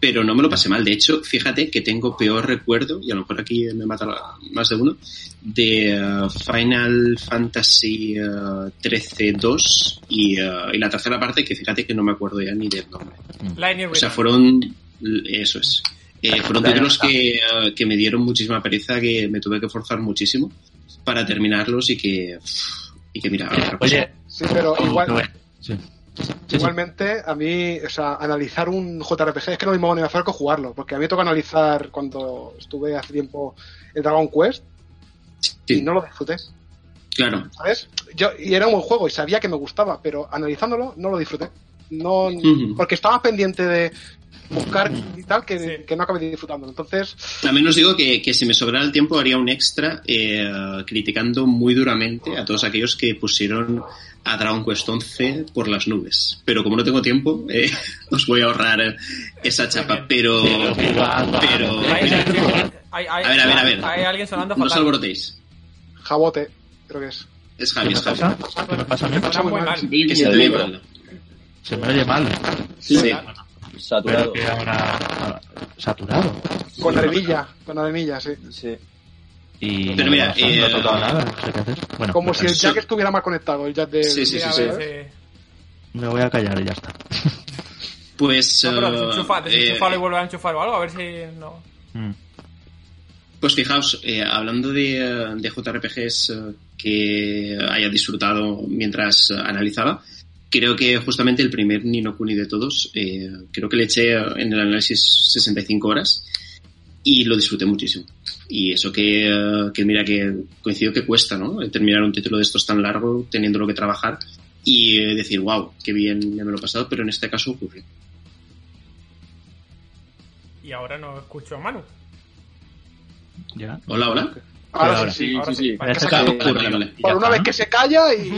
pero no me lo pasé mal. De hecho, fíjate que tengo peor recuerdo, y a lo mejor aquí me mata más de uno, de eh, Final Fantasy eh, 13-2 y, eh, y la tercera parte, que fíjate que no me acuerdo ya ni del nombre. Lightning O sea, fueron. Eso es. Eh, fueron títulos que, eh, que me dieron muchísima pereza, que me tuve que forzar muchísimo para terminarlos y que. Y que mira, otra cosa. Oye, Sí, pero igual, sí. Sí, sí. igualmente a mí, o sea, analizar un JRPG es que lo mismo analizar que jugarlo, porque a mí me toca analizar cuando estuve hace tiempo en Dragon Quest y no lo disfruté. claro. ¿Sabes? Yo, y era un buen juego y sabía que me gustaba, pero analizándolo no lo disfruté. No, porque estaba pendiente de buscar y tal que, Sí. que no acabé disfrutando. Entonces, También os digo que, que si me sobrara el tiempo haría un extra eh, criticando muy duramente a todos aquellos que pusieron a Dragon Quest 11 por las nubes. Pero como no tengo tiempo, eh, [laughs] os voy a ahorrar esa chapa. Pero. Pero. Hay, hay- A ver, a ver, a ver. hay alguien sonando no os fatal. alborotéis. jabote, creo que es. Es ¿Qué Javi, es Javi. pasa? ¿Qué me pasa muy mal. Que se te ve mal. Se me oye mal. Sí. Pero Saturado. que ahora... Saturado. Con arenilla, con arenilla, sí. Sí. Y Pero mira, no, he tocado nada, no sé qué hacer. Bueno, Como si el jack estuviera mal conectado, el jack de... Sí, sí, sí, sí. me voy a callar y ya está. Pues, No, pero eh, desenchufa, desenchúfalo eh, y vuelve a enchufar o algo, a ver si no. Mm. Pues fijaos, eh, hablando de, eh, de JRPGs que haya disfrutado mientras analizaba, creo que justamente el primer Nino Kuni de todos, eh, creo que le eché en el análisis 65 horas y lo disfruté muchísimo. Y eso que, eh, que mira que coincido que cuesta, ¿no? El Terminar un título de estos tan largo, teniendo lo que trabajar y eh, decir, wow, qué bien ya me lo he pasado, pero en este caso ocurrió. Y ahora no escucho a Manu. ¿Ya? Hola, hola. Ahora, ahora. sí, sí. ahora sí, Vale, vale, vale. Por una vez ¿no? que se calla y...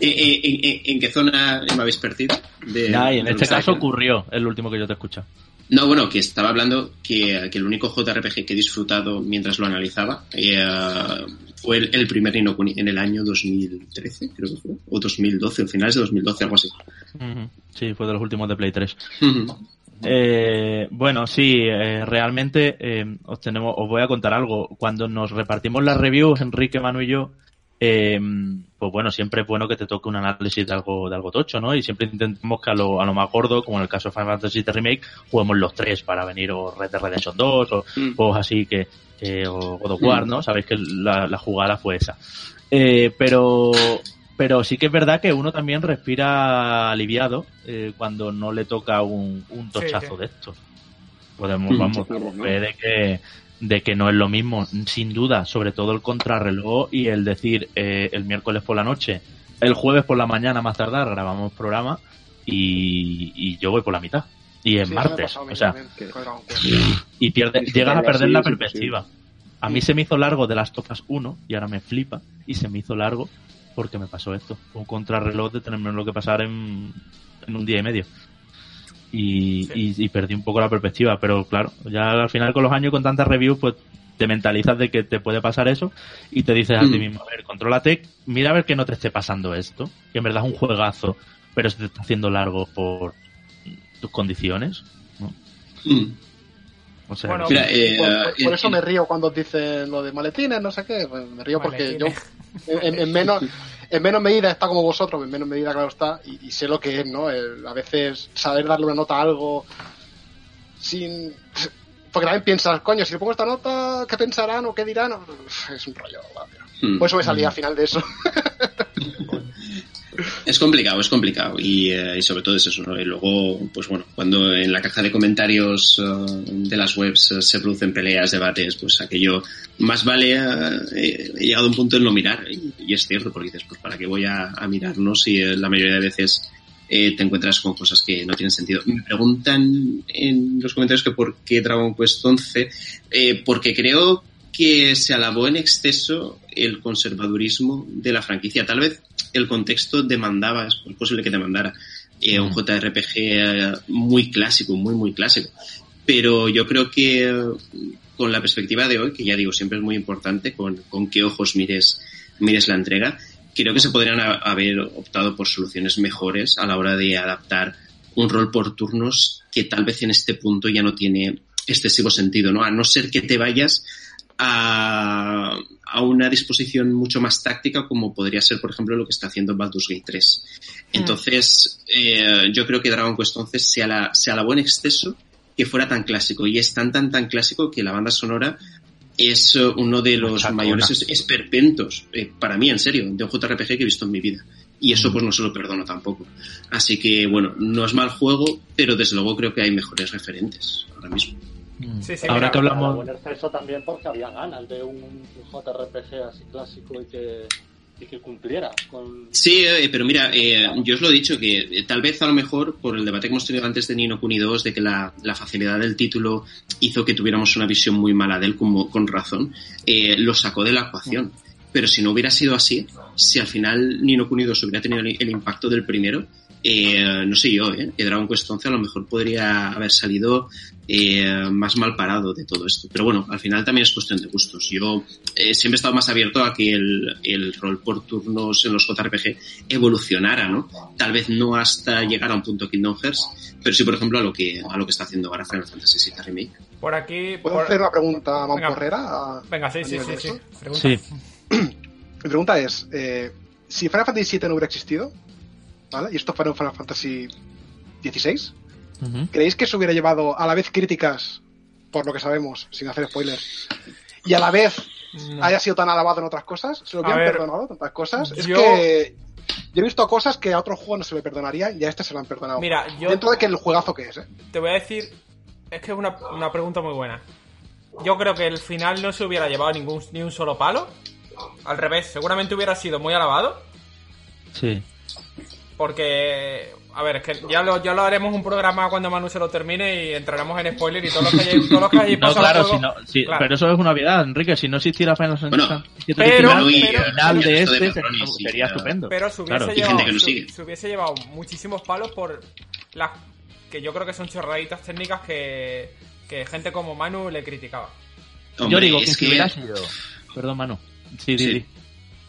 ¿En, en- [laughs] en qué zona me habéis perdido? De- Ya, y en de este caso ocurrió el último que yo te escucho. No, bueno, que estaba hablando que, que el único JRPG que he disfrutado mientras lo analizaba eh, fue el, el primer Ni no Kuni en el año 2013, creo que fue, o 2012, o finales de 2012, algo así. Sí, fue de los últimos de Play 3. Ujú. Eh, bueno, sí, eh, realmente eh, os, tenemos, os voy a contar algo. Cuando nos repartimos las reviews, Enrique, Manu y yo, eh, pues bueno, siempre es bueno que te toque un análisis de algo, de algo tocho, ¿no? Y siempre intentamos que a lo, a lo más gordo, como en el caso de Final Fantasy VII Remake, juguemos los tres para venir o Red Dead Redemption 2 o Mm. juegos así que, que- o God of War, ¿no? Sabéis que la, la jugada fue esa. Eh, pero, pero sí que es verdad que uno también respira aliviado eh, cuando no le toca un, un tochazo sí. de esto. Podemos, Mm, vamos, fe de que, de que no es lo mismo, sin duda, sobre todo el contrarreloj y el decir eh, el miércoles por la noche, el jueves por la mañana más tardar grabamos programa y, y yo voy por la mitad. Y es Sí, martes, o sea, y pierde, llegas a perder así la perspectiva. A mí se me hizo largo de las tofas 1 y ahora me flipa y se me hizo largo porque me pasó esto. Un contrarreloj de tenerme lo que pasar en, en un día y medio. Y, Sí. y- y perdí un poco la perspectiva, pero claro, ya al final con los años con tantas reviews, pues te mentalizas de que te puede pasar eso y te dices a ti Mm. mismo, a ver, contrólate, mira a ver que no te esté pasando esto, que en verdad es un juegazo, pero se te está haciendo largo por tus condiciones. ¿no? Mm. O sea, Bueno, Mira, eh, Por, por- por eh, eso me río cuando dicen lo de maletines, no sé qué. pues me río porque yo. En, en menos, en menos medida está como vosotros, en menos medida, claro está, y, y sé lo que es, ¿no? El- a veces saber darle una nota a algo sin. Porque también piensas, coño, si le pongo esta nota, ¿qué pensarán o qué dirán? Es un rollo, Mm. Por eso me salía al final de eso. [laughs] Es complicado, es complicado. Y, eh, y sobre todo es eso, ¿no? Y luego, pues bueno, cuando en la caja de comentarios eh, de las webs eh, se producen peleas, debates, pues aquello más vale eh, he llegado a un punto en no mirar. Y, es cierto, porque dices, pues para qué voy a, a mirarnos si la mayoría de veces eh, te encuentras con cosas que no tienen sentido. Me preguntan en los comentarios que por qué Dragon Quest 11, eh, porque creo que se alabó en exceso el conservadurismo de la franquicia. Tal vez el contexto demandaba, es posible que demandara eh, un JRPG eh, muy clásico, muy, muy clásico. Pero yo creo que con la perspectiva de hoy, que ya digo, siempre es muy importante con, con qué ojos mires, mires la entrega, creo que se podrían ha- haber optado por soluciones mejores a la hora de adaptar un rol por turnos que tal vez en este punto ya no tiene excesivo sentido, ¿no? A no ser que te vayas a, a una disposición mucho más táctica como podría ser, por ejemplo, lo que está haciendo Baldur's Gate 3. Entonces, eh, yo creo que Dragon Quest 11 se, ala, se alabó en exceso que fuera tan clásico y es tan, tan, tan clásico que la banda sonora es uno de los Chacona. mayores es- esperpentos, eh, para mí, en serio, de un JRPG que he visto en mi vida. Y eso pues no se lo perdono tampoco. Así que, bueno, no es mal juego, pero desde luego creo que hay mejores referentes ahora mismo. Mm. Sí, sí, Ahora mira, que hablamos... Exceso también porque había ganas de un, un JRPG así clásico y que, y que cumpliera con... Sí, eh, pero mira, eh, yo os lo he dicho que eh, tal vez a lo mejor por el debate que hemos tenido antes de Nino Kuni 2, de que la, la facilidad del título hizo que tuviéramos una visión muy mala de él como, con razón, eh, lo sacó de la ecuación. Pero si no hubiera sido así, si al final Nino Kuni 2 hubiera tenido el, el impacto del primero, eh, no sé yo, eh, que Dragon Quest 11 a lo mejor podría haber salido eh, más mal parado de todo esto. Pero bueno, al final también es cuestión de gustos. Yo eh, siempre he estado más abierto a que el, el rol por turnos en los JRPG evolucionara, ¿no? Tal vez no hasta llegar a un punto Kingdom Hearts, pero sí, por ejemplo, a lo que, a lo que está haciendo ahora Final Fantasy VII Remake. Por aquí. ¿Puedo por- hacer una pregunta a Venga. Venga, sí, a sí, sí, sí. Pregunta. Sí. [clears throat] Mi pregunta es, eh, si Final Fantasy VII no hubiera existido, ¿vale? Y esto fuera un Final Fantasy XVI, Ujú. ¿creéis que se hubiera llevado a la vez críticas, por lo que sabemos, sin hacer spoilers, y a la vez No. haya sido tan alabado en otras cosas? ¿Se lo hubieran ver, perdonado tantas cosas? Es que yo he visto cosas que a otro juego no se le perdonarían y a este se lo han perdonado. Mira, yo Dentro de que el juegazo que es, ¿eh? te voy a decir. Es que es una, una pregunta muy buena. Yo creo que el final no se hubiera llevado ningún, ni un solo palo. Al revés, seguramente hubiera sido muy alabado. Sí. Porque, a ver, es que ya lo, ya lo haremos un programa cuando Manu se lo termine y entraremos en spoiler y todo lo que hayáis, todo lo que hayáis [laughs] No, claro, juego- si no, sí, claro. pero eso es una obviedad, Enrique. Si no existiera Final Fantasy Bueno, pero- final de este sería estupendo. Pero se hubiese, Claro. Llevado, se- se hubiese llevado muchísimos palos por las que yo creo que son chorraditas técnicas que, que gente como Manu le criticaba. Yo Hombre, digo que si hubiera sido... Perdón, Manu. Sí, di, Sí.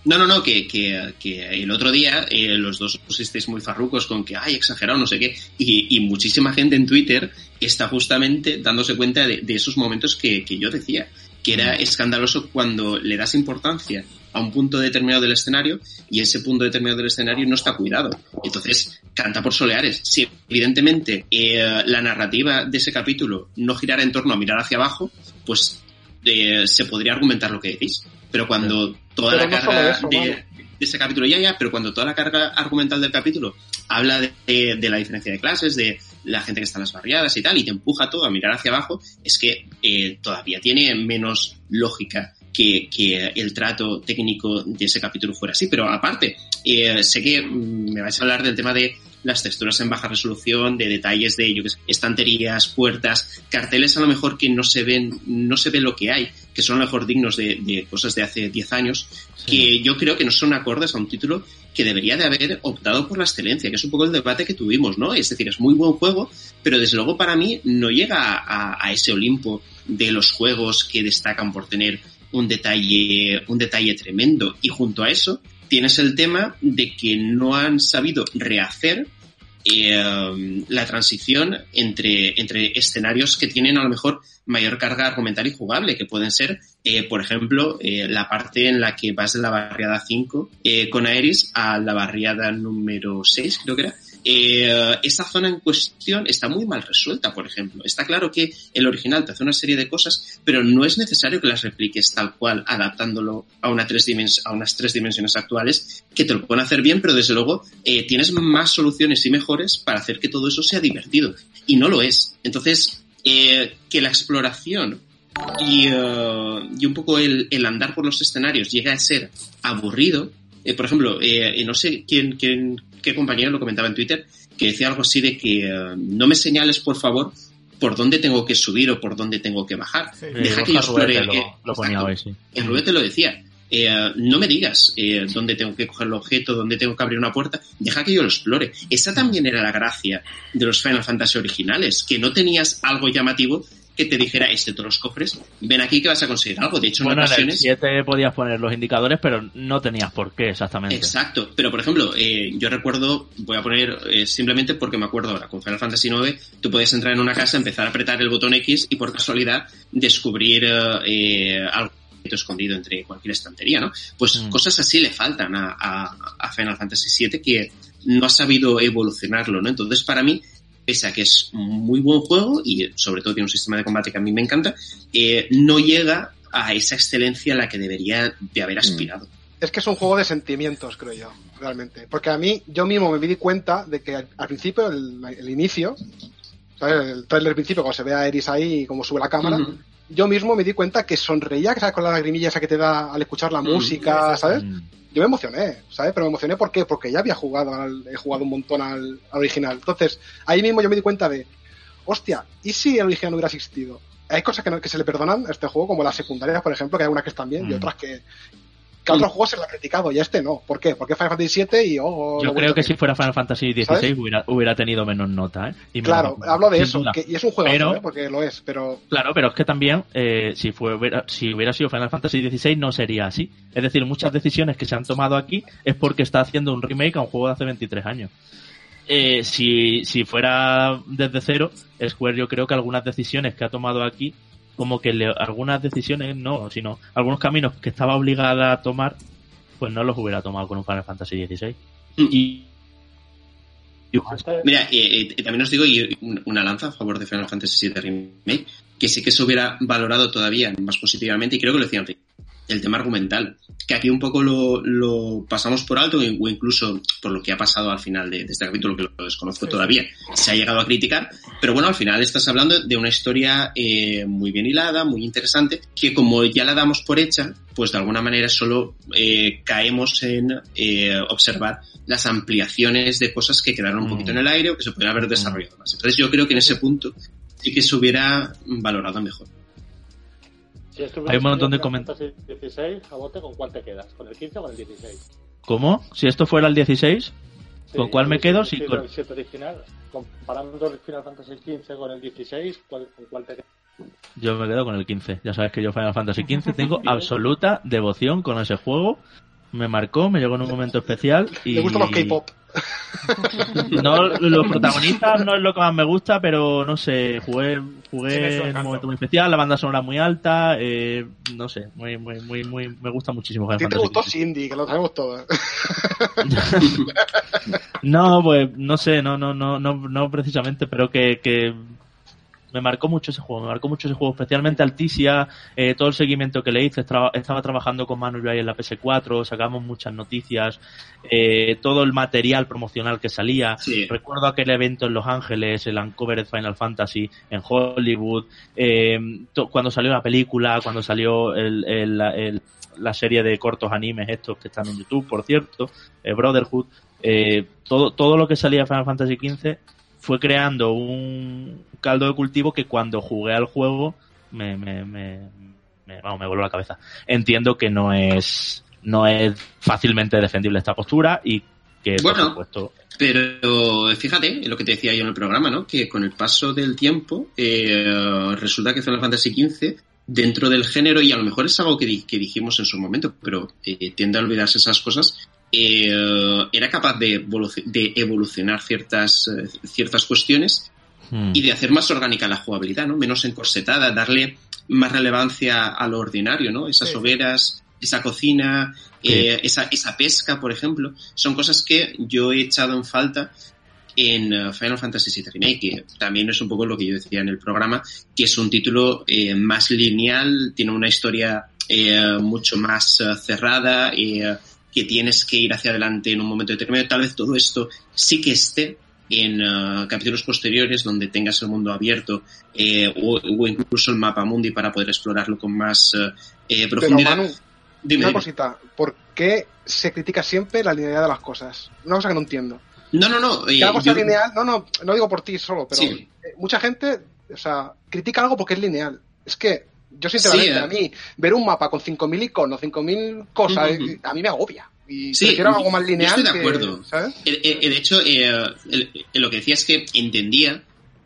No, no, no, que, que, que el otro día eh, los dos pusisteis muy farrucos con que, ay, exagerado, no sé qué, y, y muchísima gente en Twitter está justamente dándose cuenta de, de esos momentos que, que yo decía, que era escandaloso cuando le das importancia a un punto determinado del escenario y ese punto determinado del escenario no está cuidado. Entonces, canta por soleares. Si evidentemente eh, la narrativa de ese capítulo no girara en torno a mirar hacia abajo, pues eh, se podría argumentar lo que decís. Pero cuando toda Pero la no carga eso, de, ese capítulo, ya, ya, pero cuando toda la carga argumental del capítulo habla de, de- de la diferencia de clases, de la gente que está en las barriadas y tal, y te empuja todo a mirar hacia abajo, es que eh, todavía tiene menos lógica que, que el trato técnico de ese capítulo fuera así. Pero aparte, eh, sé que mm, me vais a hablar del tema de las texturas en baja resolución, de detalles de yo qué sé, estanterías, puertas, carteles a lo mejor que no se ven, no se ve lo que hay, que son a lo mejor dignos de, de cosas de hace 10 años, que yo creo que no son acordes a un título que debería de haber optado por la excelencia, que es un poco el debate que tuvimos, ¿no? Es decir, es muy buen juego, pero desde luego para mí no llega a, a ese Olimpo de los juegos que destacan por tener un detalle, un detalle tremendo. Y junto a eso, tienes el tema de que no han sabido rehacer eh, la transición entre, entre escenarios que tienen a lo mejor mayor carga argumental y jugable, que pueden ser, eh, por ejemplo, eh, la parte en la que vas de la barriada 5 eh, con Aeris a la barriada número 6, creo que era. Eh, esa zona en cuestión está muy mal resuelta, por ejemplo. Está claro que el original te hace una serie de cosas, pero no es necesario que las repliques tal cual, adaptándolo a, una tres a unas tres dimensiones actuales, que te lo pueden hacer bien, pero desde luego eh, tienes más soluciones y mejores para hacer que todo eso sea divertido. Y no lo es. Entonces, eh, que la exploración y, eh, y un poco el, andar por los escenarios llega a ser aburrido. Por ejemplo, eh, no sé quién, qué compañero lo comentaba en Twitter, que decía algo así de que eh, no me señales, por favor, por dónde tengo que subir o por dónde tengo que bajar. Sí. Deja que yo explore. lo, eh, lo ponía hoy, sí. En Rubén te lo decía. Eh, no me digas eh, dónde tengo que coger el objeto, dónde tengo que abrir una puerta. Deja que yo lo explore. Esa también era la gracia de los Final Fantasy originales, que no tenías algo llamativo que te dijera, este todos los cofres, ven aquí que vas a conseguir algo. De hecho, en Bueno, en el ocasiones... 7 podías poner los indicadores, pero no tenías por qué exactamente. Exacto, pero por ejemplo, eh, yo recuerdo, voy a poner eh, simplemente porque me acuerdo ahora, con Final Fantasy IX, tú puedes entrar en una casa, empezar a apretar el botón X y por casualidad descubrir eh, eh, algo escondido entre cualquier estantería, ¿no? Pues Mm. cosas así le faltan a, a- a Final Fantasy VII que no ha sabido evolucionarlo, ¿no? Entonces, para mí, pese a que es un muy buen juego y sobre todo tiene un sistema de combate que a mí me encanta, eh, no llega a esa excelencia a la que debería de haber aspirado. Es que es un juego de sentimientos, creo yo, realmente. Porque a mí, yo mismo me di cuenta de que al, al principio, el, el inicio, ¿sabes? El trailer del principio, cuando se ve a Eris ahí y cómo sube la cámara, yo mismo me di cuenta que sonreía, que sabes, con la lagrimilla esa que te da al escuchar la Mm. música, ¿sabes? Mm. Yo me emocioné, ¿sabes? Pero me emocioné ¿por qué? porque ya había jugado, al- he jugado un montón al, al original. Entonces, ahí mismo yo me di cuenta de, hostia, ¿y si el original no hubiera existido? Hay cosas que, no- que se le perdonan a este juego, como las secundarias, por ejemplo, que hay algunas que están bien y Mm. otras que, que otros juegos se le ha criticado y a este no. ¿Por qué? Porque Final Fantasy VII y oh, Yo creo que si fuera Final Fantasy XVI hubiera, hubiera tenido menos nota, ¿eh? Y menos Claro, hablo de eso, que, y es un juego, Pero- ¿eh? porque lo es, pero Claro, pero es que también, eh, si, fue, hubiera, si hubiera sido Final Fantasy XVI, no sería así. Es decir, muchas decisiones que se han tomado aquí es porque está haciendo un remake a un juego de hace 23 años. eh, si, si fuera desde cero, Square yo creo que algunas decisiones que ha tomado aquí, como que le- algunas decisiones no, sino algunos caminos que estaba obligada a tomar, pues no los hubiera tomado con un Final Fantasy XVI. Y, y- Mira, eh, eh, también os digo y un- una lanza a favor de Final Fantasy VII Remake, que sí que se hubiera valorado todavía más positivamente, y creo que lo decía antes, el tema argumental, que aquí un poco lo, lo pasamos por alto, o incluso por lo que ha pasado al final de, de este capítulo, que lo desconozco todavía, se ha llegado a criticar, pero bueno, al final estás hablando de una historia eh, muy bien hilada, muy interesante, que como ya la damos por hecha, pues de alguna manera solo eh, caemos en eh, observar las ampliaciones de cosas que quedaron un Mm. poquito en el aire o que se podrían haber desarrollado más. Entonces yo creo que en ese punto sí que se hubiera valorado mejor. Si Hay un montón de en coment- Final Fantasy 16, a bote, ¿con cuál te quedas? ¿Con el 15 o con el 16? ¿Cómo? Si esto fuera el 16, ¿con cuál me quedo? Sí, Sí, con- el 7 original. Comparando el Final Fantasy 15 con el 16, ¿cuál, ¿con cuál te quedas? Yo me quedo con el 15. Ya sabes que yo Final Fantasy 15 tengo [laughs] absoluta devoción con ese juego. Me marcó, me llegó en un momento especial y [laughs] Le gustan los K-pop. [laughs] no los protagonistas no es lo que más me gusta, pero no sé, jugué jugué en un momento muy especial, la banda sonora muy alta, eh, no sé, muy muy muy muy me gusta muchísimo A ti te gustó 15. Cindy, que lo sabemos todos. [laughs] No, pues no sé, no, no, no, no, no precisamente, pero que, que me marcó mucho ese juego, me marcó mucho ese juego, especialmente Alticia, eh, todo el seguimiento que le hice, estaba, estaba trabajando con Manu yo ahí en la PS4, sacamos muchas noticias, eh, todo el material promocional que salía, Sí. recuerdo aquel evento en Los Ángeles, el Uncovered Final Fantasy en Hollywood, eh, cuando salió la película, cuando salió el, el- la- el- la serie de cortos animes estos que están en YouTube, por cierto, eh, Brotherhood, eh, todo, todo lo que salía de Final Fantasy XV fue creando un caldo de cultivo que cuando jugué al juego me, me, me, me, vamos, me voló la cabeza. Entiendo que no es, no es fácilmente defendible esta postura y que, por Bueno. supuesto, Pero fíjate, lo que te decía yo en el programa, ¿no? Que con el paso del tiempo eh, resulta que Final Fantasy XV dentro del género, y a lo mejor es algo que, di- que dijimos en su momento, pero eh, tiende a olvidarse esas cosas, eh, era capaz de, evolu- de evolucionar ciertas, eh, ciertas cuestiones hmm, y de hacer más orgánica la jugabilidad, ¿no? Menos encorsetada, darle más relevancia a lo ordinario, ¿no? Esas Sí. hogueras, esa cocina, Sí. eh, esa, esa pesca, por ejemplo, son cosas que yo he echado en falta en eh, Final Fantasy VII Remake, que también es un poco lo que yo decía en el programa, que es un título eh, más lineal, tiene una historia eh, mucho más eh, cerrada, eh, que tienes que ir hacia adelante en un momento determinado. Tal vez todo esto sí que esté en eh, capítulos posteriores donde tengas el mundo abierto eh, o, o incluso el mapa mundi para poder explorarlo con más eh, eh, Pero profundidad. Manu, Dime, una dime. cosita. ¿Por qué se critica siempre la linealidad de las cosas? Una cosa que no entiendo. No, no, no. eh, yo- lineal, no, no, no digo por ti solo, pero Sí. eh, mucha gente, o sea, critica algo porque es lineal. Es que yo sinceramente, Sí, eh. a mí, ver un mapa con 5.000 iconos, 5.000 cosas, eh, a mí me agobia. Y Sí, prefiero algo más yo lineal estoy de que- acuerdo. ¿sabes? Eh, eh, de hecho, eh, lo que decía es que entendía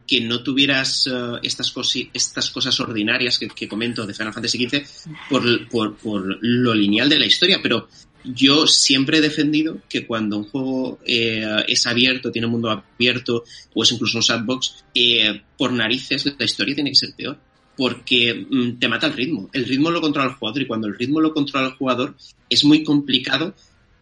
que no tuvieras eh, estas, cosi- estas cosas ordinarias que, que comento de Final Fantasy XV por, por, por lo lineal de la historia, pero yo siempre he defendido que cuando un juego eh, es abierto, tiene un mundo abierto o es incluso un sandbox, eh, por narices la historia tiene que ser peor. Porque mm, te mata el ritmo. El ritmo lo controla el jugador y cuando el ritmo lo controla el jugador es muy complicado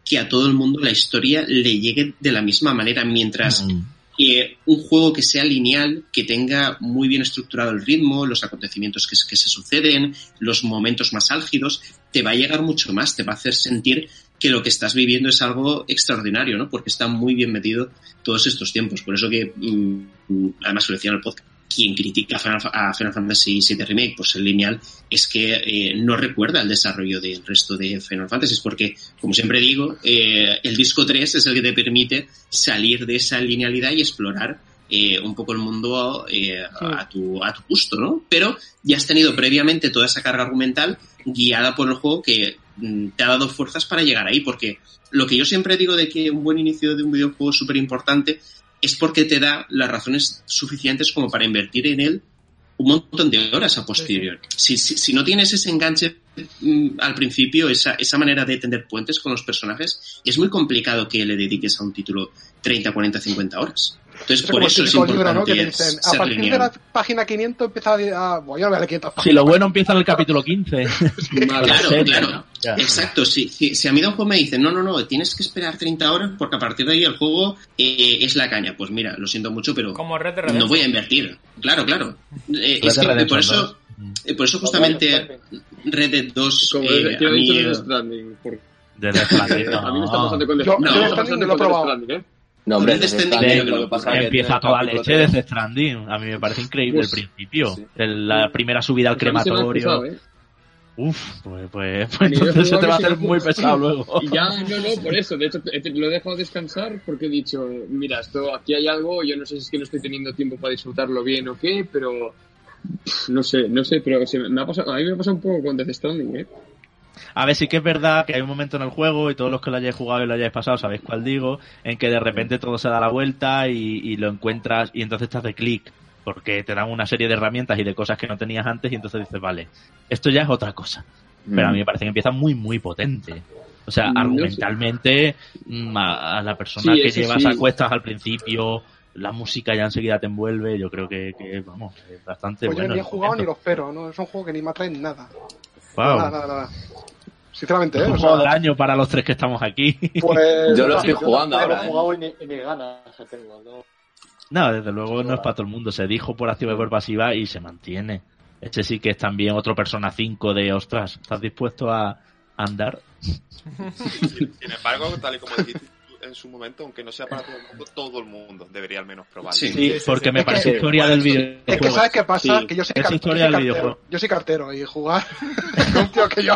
que a todo el mundo la historia le llegue de la misma manera, mientras mm, que un juego que sea lineal, que tenga muy bien estructurado el ritmo, los acontecimientos que, que se suceden, los momentos más álgidos, te va a llegar mucho más, te va a hacer sentir que lo que estás viviendo es algo extraordinario, ¿no? Porque está muy bien metido todos estos tiempos. Por eso que, mm, además lo decía en el podcast, quien critica a Final, Fantasy VII Remake por ser lineal es que eh, no recuerda el desarrollo del resto de Final Fantasy, porque, como siempre digo, eh, el disco 3 es el que te permite salir de esa linealidad y explorar eh, un poco el mundo eh, a, tu, a tu gusto, ¿no? Pero ya has tenido previamente toda esa carga argumental guiada por el juego que mm, te ha dado fuerzas para llegar ahí, porque lo que yo siempre digo de que un buen inicio de un videojuego es súper importante es porque te da las razones suficientes como para invertir en él un montón de horas a posterior. Si, si, si no tienes ese enganche mm, al principio, esa, esa manera de tender puentes con los personajes, es muy complicado que le dediques a un título 30, 40, 50 horas. Entonces, Es por eso es típico libro, ¿no? importante Que te dicen, a partir de lineal. la página 500 empieza a... a voy a ver 500 Si lo bueno empieza en el capítulo 15. [laughs] Claro, La serie, claro. ¿no? Ya. Exacto, si, si, si a mí de un juego me dicen, no, no, no, tienes que esperar 30 horas porque a partir de ahí el juego eh, es la caña. Pues mira, lo siento mucho, pero Como Red Dead no voy a invertir. Claro, claro. Eh, Red es que Redemption por eso, 2. eh, por eso justamente Red Dead 2 Como eh, que a mí, Death eh, Stranding. porque De Death Stranding, [laughs] A mí me está no. pasando con Death Yo- no, yo Stranding pasando lo he probado. Stranding, ¿eh? No, hombre, Empieza toda capítulo leche de. Death Stranding. A mí me parece increíble Pues, el principio. sí. La primera subida al Pues crematorio. ¿eh? Uf, pues, pues, pues entonces se te va a hacer muy pesado luego. Y ya, no, no, por eso. De hecho, lo he dejado descansar porque he dicho, mira, esto aquí hay algo, yo no sé si es que no estoy teniendo tiempo para disfrutarlo bien o qué, pero no sé, no sé, pero me ha pasado, a mí me ha pasado un poco con Death Stranding, ¿eh? A ver, sí que es verdad que hay un momento en el juego, y todos los que lo hayáis jugado y lo hayáis pasado sabéis cuál digo, en que de repente todo se da la vuelta y, y lo encuentras y entonces te hace clic, porque te dan una serie de herramientas y de cosas que no tenías antes y entonces dices, vale, esto ya es otra cosa. Pero a mí me parece que empieza muy, muy potente. O sea, Mm, no argumentalmente, mm, a, a la persona Sí, que llevas sí. a cuestas al principio, la música ya enseguida te envuelve, yo creo que, que, vamos, es bastante Pues yo bueno. ni he jugado ni lo espero, ¿no? Es un juego que ni me atrae nada. Nada, nada. Sinceramente, ¿eh? Un O juego sea, del año para los tres que estamos aquí. pues... Yo lo estoy jugando lo he ahora, ¿eh? jugado y ni, y ni ganas que tengo. ¿no? No, desde luego no es para todo el mundo. Se dijo por activa y por pasiva y se mantiene. Este sí que es también otro Persona 5 de, ostras, ¿estás dispuesto a andar? Sin embargo, tal y como dijiste en su momento, aunque no sea para todo el mundo, todo el mundo debería al menos probarlo. Sí. Sí, sí, porque sí. me parece que- historia del Es que videojuego. ¿sabes qué pasa? Sí, que yo soy, es historia soy del cartero. videojuego. Yo soy cartero y jugar [laughs] con un tío que yo...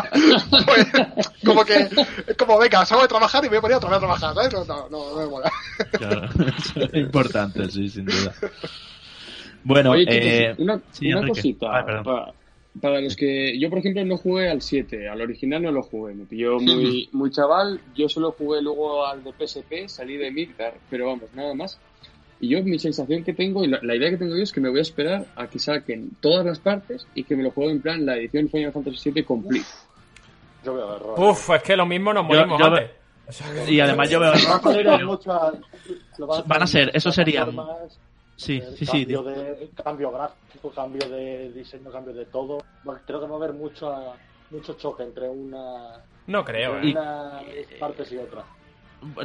Pues, como que... Es como, venga, salgo de trabajar y me voy a poner a trabajar, trabajar, ¿sabes? No, no, no, no me mola. Claro, [laughs] eso es importante, sí, sin duda. Bueno, Oye, eh, una, sí, una cosita. Perdón. Para, los que. Yo, por ejemplo, no jugué al 7, al original no lo jugué. Me pilló muy, muy chaval. Yo solo jugué luego al de PSP, salí de Midgar, pero vamos, nada más. Y yo, mi sensación que tengo y la, la idea que tengo yo es que me voy a esperar a que saquen todas las partes y que me lo juegue en plan la edición Final Fantasy VII complete. Yo veo error. Uf, es que lo mismo nos morimos yo antes. y además yo veo... Van Van a ser, eso sería- plataformas, Sí, el sí, sí. cambio, de, cambio gráfico, cambio de diseño, cambio de todo. Bueno, creo que no va a haber mucho, mucho choque entre una, No creo, entre ¿eh? unas partes y otras.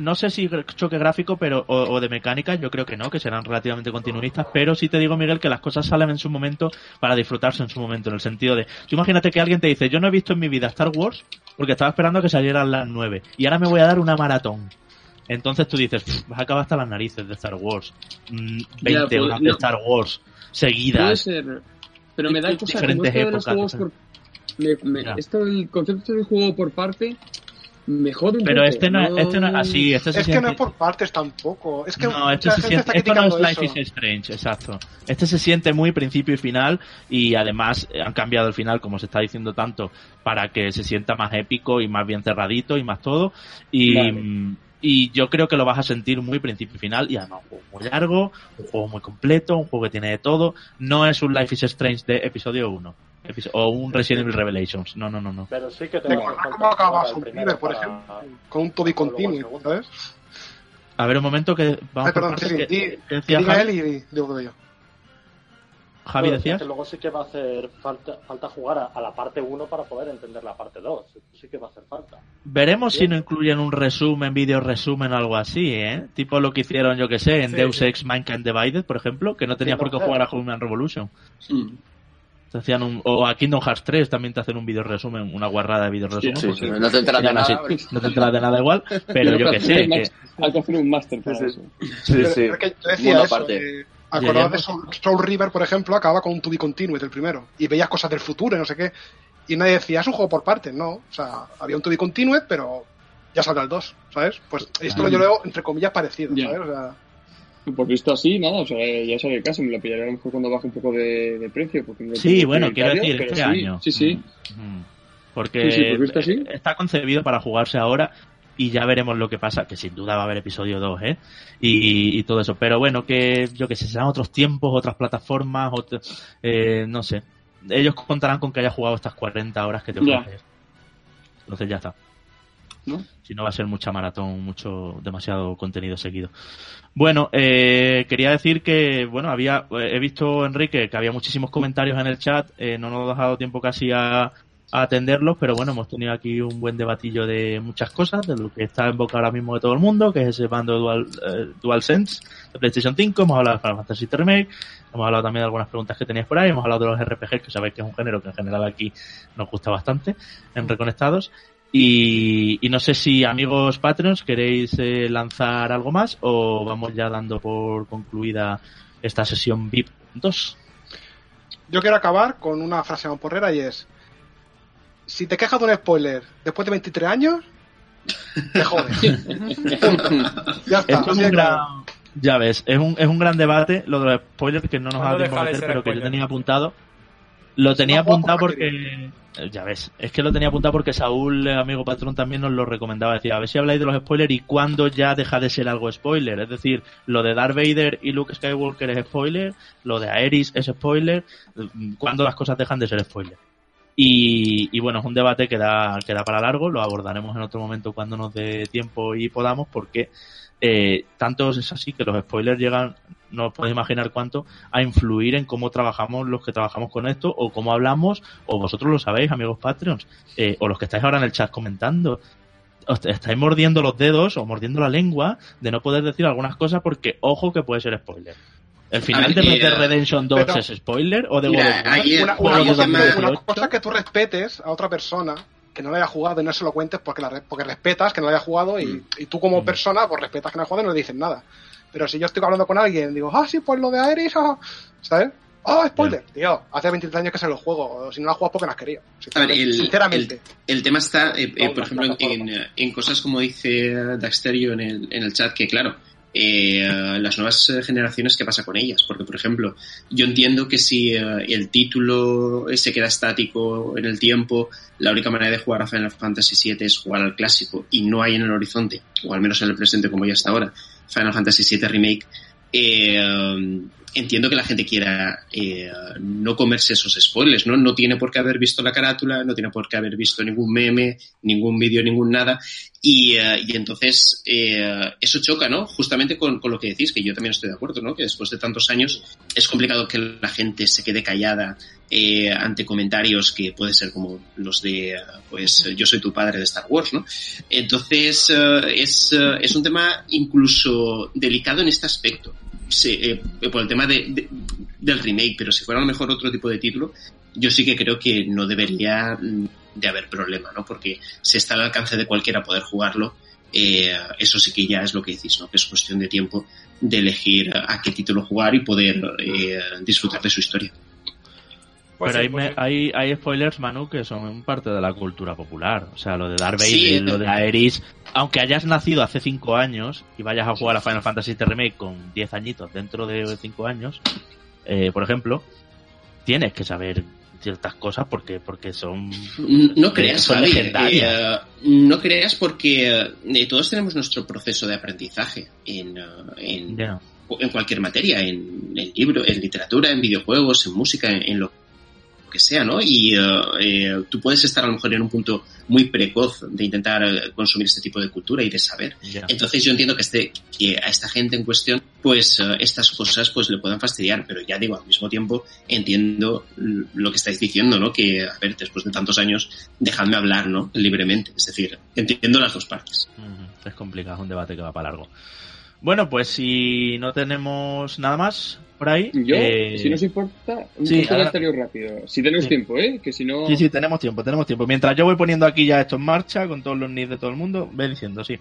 no sé si choque gráfico pero o, o de mecánica, yo creo que no, que serán relativamente continuistas, pero sí te digo, Miguel, que las cosas salen en su momento para disfrutarse en su momento, en el sentido de, tú imagínate que alguien te dice, yo no he visto en mi vida Star Wars porque estaba esperando a que salieran las 9 y ahora me voy a dar una maratón. Entonces tú dices, "Pff, vas a acabar hasta las narices de Star Wars. Mm, 20 Ya, pues, horas de no. Star Wars Puede seguidas. ser. Pero me da cosa como Diferentes esto de los juegos por. me- me- esto del concepto del juego por parte me jode un Pero poco. este no, es- este no es así, este se Es que no siente- es por partes tampoco. Es que No, mucha se siente, esto no es Life eso. is Strange, exacto. Este se siente muy principio y final y además eh, han cambiado el final, como se está diciendo tanto, para que se sienta más épico y más bien cerradito y más todo. Y, Vale. Y yo creo que lo vas a sentir muy principio y final y además un juego muy largo, un juego muy completo, un juego que tiene de todo. No es un Life is Strange de episodio 1 episo- o un Resident Evil Revelations. No, no, no, no. Pero sí que te a cómo falta acaba jugar al Soul primero River, por para- ejemplo, con un Toby segundo. ¿sabes? A ver, un momento que vamos Ay, perdón, por sí, sí, que- di- que decía diga él y digo yo. Javi, Bueno, decías. que luego sí que va a hacer falta, falta jugar a, a la parte 1 para poder entender la parte 2. Sí que va a hacer falta. Veremos si Bien. no incluyen un resumen, vídeo resumen algo así, ¿eh? Tipo lo que hicieron, yo que sé, en Sí, Deus sí. Ex Mankind Divided, por ejemplo, que no tenías por qué jugar a. Human Revolution. Te hacían un, o a Kingdom Hearts 3 también te hacen un vídeo resumen, una guarrada de vídeo resumen. Sí, porque sí, no te enteras de nada. así. No te enteras de nada igual, pero yo que sé, [laughs] que... Hay que hacer un máster para Sí, sí. eso. Sí, sí. que yo decía Mundo eso, aparte. eh, acordad de Lleguemos. Soul, Soul River, por ejemplo, acaba con un To Be Continued, el primero. Y veías cosas del futuro y no sé qué. Y nadie decía, es un juego por partes, no. O sea, había un To Be Continued, pero ya saldrá el 2, ¿sabes? Pues esto Claro. yo lo veo, entre comillas, parecido, Ya. ¿sabes? O sea, Pues visto así, nada, o sea, ya sabe el caso, me lo pillaré a lo mejor cuando baje un poco de, de precio. Porque no Sí, bueno, quiero decir, este sí, año. Sí, sí. Mm. Porque Sí, sí, pues visto así. está concebido para jugarse ahora. Y ya veremos lo que pasa, que sin duda va a haber episodio 2, ¿eh? Y, y todo eso. Pero bueno, que yo que sé, serán otros tiempos, otras plataformas, otro- eh, no sé. Ellos contarán con que haya jugado estas 40 horas que te Ya. ofreces. Entonces ya está. ¿No? Si no va a ser mucha maratón, mucho, demasiado contenido seguido. Bueno, eh, quería decir que, bueno, había, eh, he visto, Enrique, que había muchísimos comentarios en el chat, eh, no nos ha dado tiempo casi a, atenderlos, pero bueno, hemos tenido aquí un buen debatillo de muchas cosas, de lo que está en boca ahora mismo de todo el mundo, que es ese bando Dual, eh, DualSense de PlayStation 5, hemos hablado de Final Fantasy Remake, hemos hablado también de algunas preguntas que teníais por ahí, hemos hablado de los RPGs, que sabéis que es un género que en general aquí nos gusta bastante en Reconectados. Y, y no sé si amigos Patreons queréis eh, lanzar algo más o vamos ya dando por concluida esta sesión VIP 2. Yo quiero acabar con una frase mamporrera y es: Si te quejas de un spoiler después de 23 años, te jodes. [laughs] ya está. Es un gran, ya ves, es un, es un gran debate lo de los spoilers que no nos ha ¿Cuándo dado tiempo de pero que yo tenía apuntado. Lo tenía no apuntado porque eh, ya ves, es que lo tenía apuntado porque Saúl, amigo patrón, también nos lo recomendaba. Decía, a ver si habláis de los spoilers y cuándo ya deja de ser algo spoiler. Es decir, lo de Darth Vader y Luke Skywalker es spoiler, lo de Aerys es spoiler, mm, cuándo las cosas dejan de ser spoiler. Y, y bueno, es un debate que da, que da para largo, lo abordaremos en otro momento cuando nos dé tiempo y podamos, porque eh, tanto es así que los spoilers llegan, no os podéis imaginar cuánto, a influir en cómo trabajamos los que trabajamos con esto, o cómo hablamos, o vosotros lo sabéis, amigos Patreons, eh, o los que estáis ahora en el chat comentando. Os estáis mordiendo los dedos o mordiendo la lengua de no poder decir algunas cosas porque, ojo, que puede ser spoiler. ¿El final ver, de Red Dead Redemption 2 pero- es spoiler o de Mira, Una, una de 2018. una cosa es que tú respetes a otra persona que no la haya jugado y no se lo cuentes porque, la, re- porque respetas que no la haya jugado y, Mm. y tú como Mm. persona pues respetas que no haya jugado y no le dices nada. Pero si yo estoy hablando con alguien digo, ah, sí, pues lo de Aerys, ah", ¿sabes? Ah, spoiler. Tío, hace 23 años que se lo juego. o Si no lo has jugado porque no has querido. A ver, el, Sinceramente. el, el tema está, eh, eh, por ejemplo, en, en, en cosas como dice Daxterio en el, en el chat, que claro, eh, las nuevas eh, generaciones, ¿qué pasa con ellas? Porque, por ejemplo, yo entiendo que si eh, el título se queda estático en el tiempo, la única manera de jugar a Final Fantasy VII es jugar al clásico y no hay en el horizonte, o al menos en el presente como ya hasta ahora, Final Fantasy VII Remake, eh, entiendo que la gente quiera eh, no comerse esos spoilers, ¿no? No tiene por qué haber visto la carátula, no tiene por qué haber visto ningún meme, ningún vídeo, ningún nada. Y, eh, y entonces eh, eso choca, ¿no? Justamente con, con lo que decís, que yo también estoy de acuerdo, ¿no? Que después de tantos años es complicado que la gente se quede callada eh, ante comentarios que puede ser como los de, pues, yo soy tu padre de Star Wars, ¿no? Entonces eh, es, eh, es un tema incluso delicado en este aspecto. Sí, eh, por el tema de, de- del remake, pero si fuera a lo mejor otro tipo de título, yo sí que creo que no debería mm, de haber problema, ¿no? Porque si está al alcance de cualquiera poder jugarlo, eh, eso sí que ya es lo que decís, ¿no? Que es cuestión de tiempo de elegir a qué título jugar y poder eh, disfrutar de su historia. Pues Pero sí, hay, pues sí. hay, hay spoilers, Manu, que son parte de la cultura popular. O sea, lo de Darth Vader, Sí, lo de Aerys. Aunque hayas nacido hace 5 años y vayas a jugar a Final Fantasy VII Remake con 10 añitos dentro de 5 años, eh, por ejemplo, tienes que saber ciertas cosas porque porque son No creas, son legendarias. eh, no creas porque eh, todos tenemos nuestro proceso de aprendizaje en, eh, en cualquier materia, en, en libro, en literatura, en videojuegos, en música, en, en lo que sea, ¿no? Y eh, eh, tú puedes estar a lo mejor en un punto muy precoz de intentar eh, consumir este tipo de cultura y de saber. ya. Entonces yo entiendo que, este, que a esta gente en cuestión, pues eh, estas cosas pues le puedan fastidiar, pero ya digo, al mismo tiempo entiendo lo que estáis diciendo, ¿no? Que, a ver, después de tantos años, dejadme hablar, ¿no? Libremente. Es decir, entiendo las dos partes. Ujú, Es complicado, es un debate que va para largo. Bueno, pues si no tenemos nada más por ahí. Yo, eh, si no os importa, un sí, comentario rápido. Si tenemos Sí. tiempo, ¿eh? Que si no... Sí, sí, tenemos tiempo, tenemos tiempo. Mientras yo voy poniendo aquí ya esto en marcha con todos los needs de todo el mundo, ve diciendo, sí.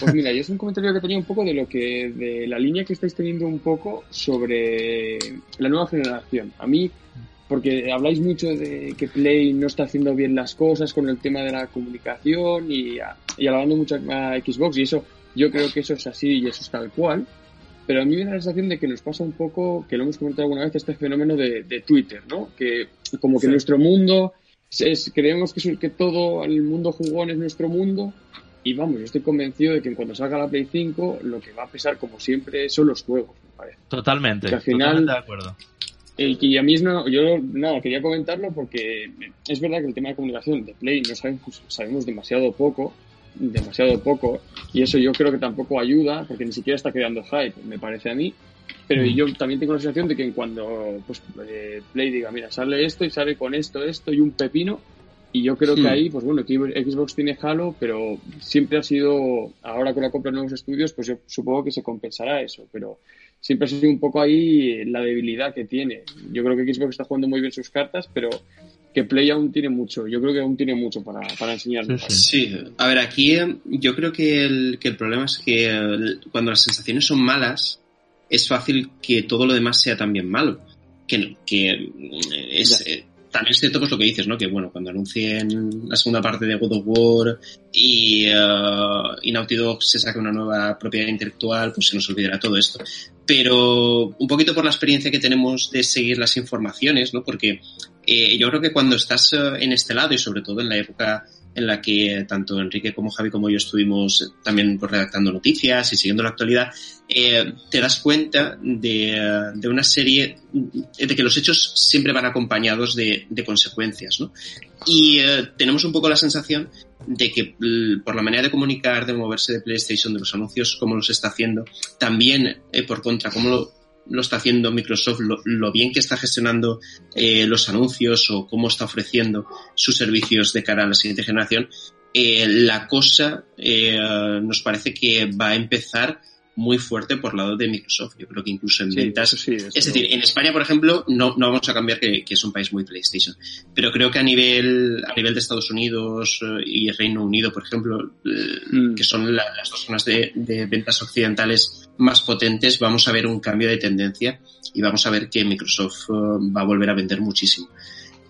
Pues mira, yo es un comentario que tenía un poco de lo que, de la línea que estáis teniendo un poco sobre la nueva generación. A mí, porque habláis mucho de que Play no está haciendo bien las cosas con el tema de la comunicación y, y alabando mucho a Xbox y eso, yo creo que eso es así y eso es tal cual. Pero a mí me da la sensación de que nos pasa un poco, que lo hemos comentado alguna vez, este fenómeno de, de Twitter, ¿no? Que como que Sí. nuestro mundo, es, creemos que, que todo el mundo jugón es nuestro mundo Y vamos, yo estoy convencido de que cuando salga la Play 5, lo que va a pesar, como siempre, son los juegos, me parece. Totalmente, Que al final- totalmente de acuerdo. El que a mí es no, yo nada, quería comentarlo porque es verdad que el tema de comunicación de Play no sabemos, sabemos demasiado poco, demasiado poco, y eso yo creo que tampoco ayuda, porque ni siquiera está creando hype, me parece a mí. Pero Mm. yo también tengo la sensación de que en cuando pues, eh, Play diga, mira, sale esto y sale con esto, esto y un pepino, y yo creo que Hmm. ahí, pues bueno, Xbox tiene Halo, pero siempre ha sido, ahora con la compra de nuevos estudios, pues yo supongo que se compensará eso, pero siempre ha sido un poco ahí la debilidad que tiene. Yo creo que Xbox está jugando muy bien sus cartas, pero que Play aún tiene mucho, yo creo que aún tiene mucho para, para enseñarnos. Sí, a ver, aquí eh, yo creo que el, que el problema es que eh, cuando las sensaciones son malas, es fácil que todo lo demás sea también malo. Que, no- que eh, es, también es cierto pues lo que dices, ¿no? Que bueno, cuando anuncien la segunda parte de God of War y, y Naughty Dog se saque una nueva propiedad intelectual, pues se nos olvidará todo esto. Pero un poquito por la experiencia que tenemos de seguir las informaciones, ¿no? Porque eh, yo creo que cuando estás eh, en este lado y sobre todo en la época en la que tanto Enrique como Javi como yo estuvimos también redactando noticias y siguiendo la actualidad, eh, te das cuenta de, una serie, de que los hechos siempre van acompañados de, consecuencias, ¿no? Y eh, tenemos un poco la sensación de que l- por la manera de comunicar, de moverse de PlayStation, de los anuncios, como los está haciendo, también eh, por contra, cómo lo, lo está haciendo Microsoft, lo, lo bien que está gestionando eh, los anuncios o cómo está ofreciendo sus servicios de cara a la siguiente generación, eh, la cosa eh, nos parece que va a empezar muy fuerte por lado de Microsoft. Yo creo que incluso en Sí, ventas. sí, es decir, en España, por ejemplo, no, no vamos a cambiar que, que es un país muy PlayStation. Pero creo que a nivel, a nivel de Estados Unidos eh, y Reino Unido, por ejemplo, eh, Mm. que son la- las dos zonas de, de ventas occidentales más potentes, vamos a ver un cambio de tendencia y vamos a ver que Microsoft eh, va a volver a vender muchísimo.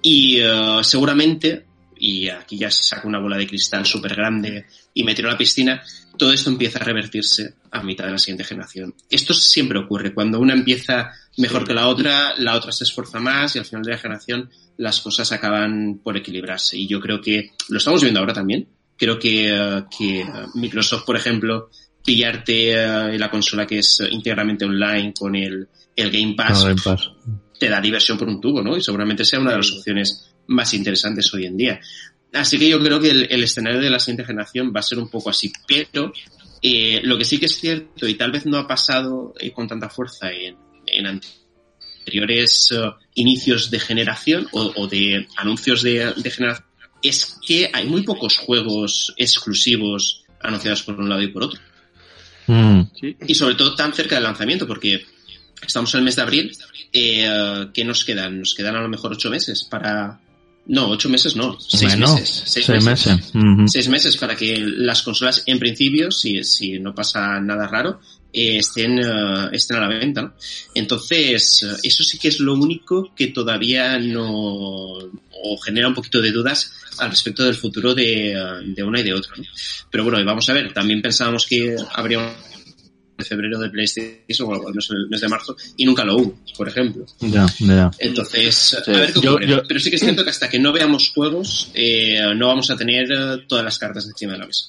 Y eh, seguramente, y aquí ya se saca una bola de cristal súper grande y me tiro a la piscina, todo esto empieza a revertirse a mitad de la siguiente generación. Esto siempre ocurre. Cuando una empieza mejor que la otra, la otra se esfuerza más y al final de la generación las cosas acaban por equilibrarse. Y yo creo que lo estamos viendo ahora también. Creo que, eh, que eh, Microsoft, por ejemplo, pillarte eh, la consola que es íntegramente online con el, el Game Pass, No, Game Pass. te da diversión por un tubo, ¿no? Y seguramente sea una de las opciones más interesantes hoy en día. Así que yo creo que el, el escenario de la siguiente generación va a ser un poco así, pero eh, lo que sí que es cierto y tal vez no ha pasado eh, con tanta fuerza en, en anteriores eh, inicios de generación o, o de anuncios de, de generación es que hay muy pocos juegos exclusivos anunciados por un lado y por otro. Mm. Y sobre todo tan cerca del lanzamiento, porque estamos en el mes de abril. Eh, ¿Qué nos quedan? Nos quedan a lo mejor ocho meses para. No, ocho meses no, seis Bueno, meses. Seis, seis meses. Seis meses para que las consolas, en principio, si, si no pasa nada raro, eh, estén, eh, estén a la venta. ¿no? Entonces, eh, eso sí que es lo único que todavía no. o genera un poquito de dudas al respecto del futuro de, de una y de otra. ¿no? Pero bueno, y vamos a ver, también pensábamos que habría un de febrero de PlayStation o al menos en el mes de marzo y nunca lo hubo, por ejemplo. Ya, ya. Entonces, Sí. a ver qué Yo- ocurre. yo- Pero sí que es cierto que hasta que no veamos juegos, eh, no vamos a tener eh, todas las cartas encima de la mesa.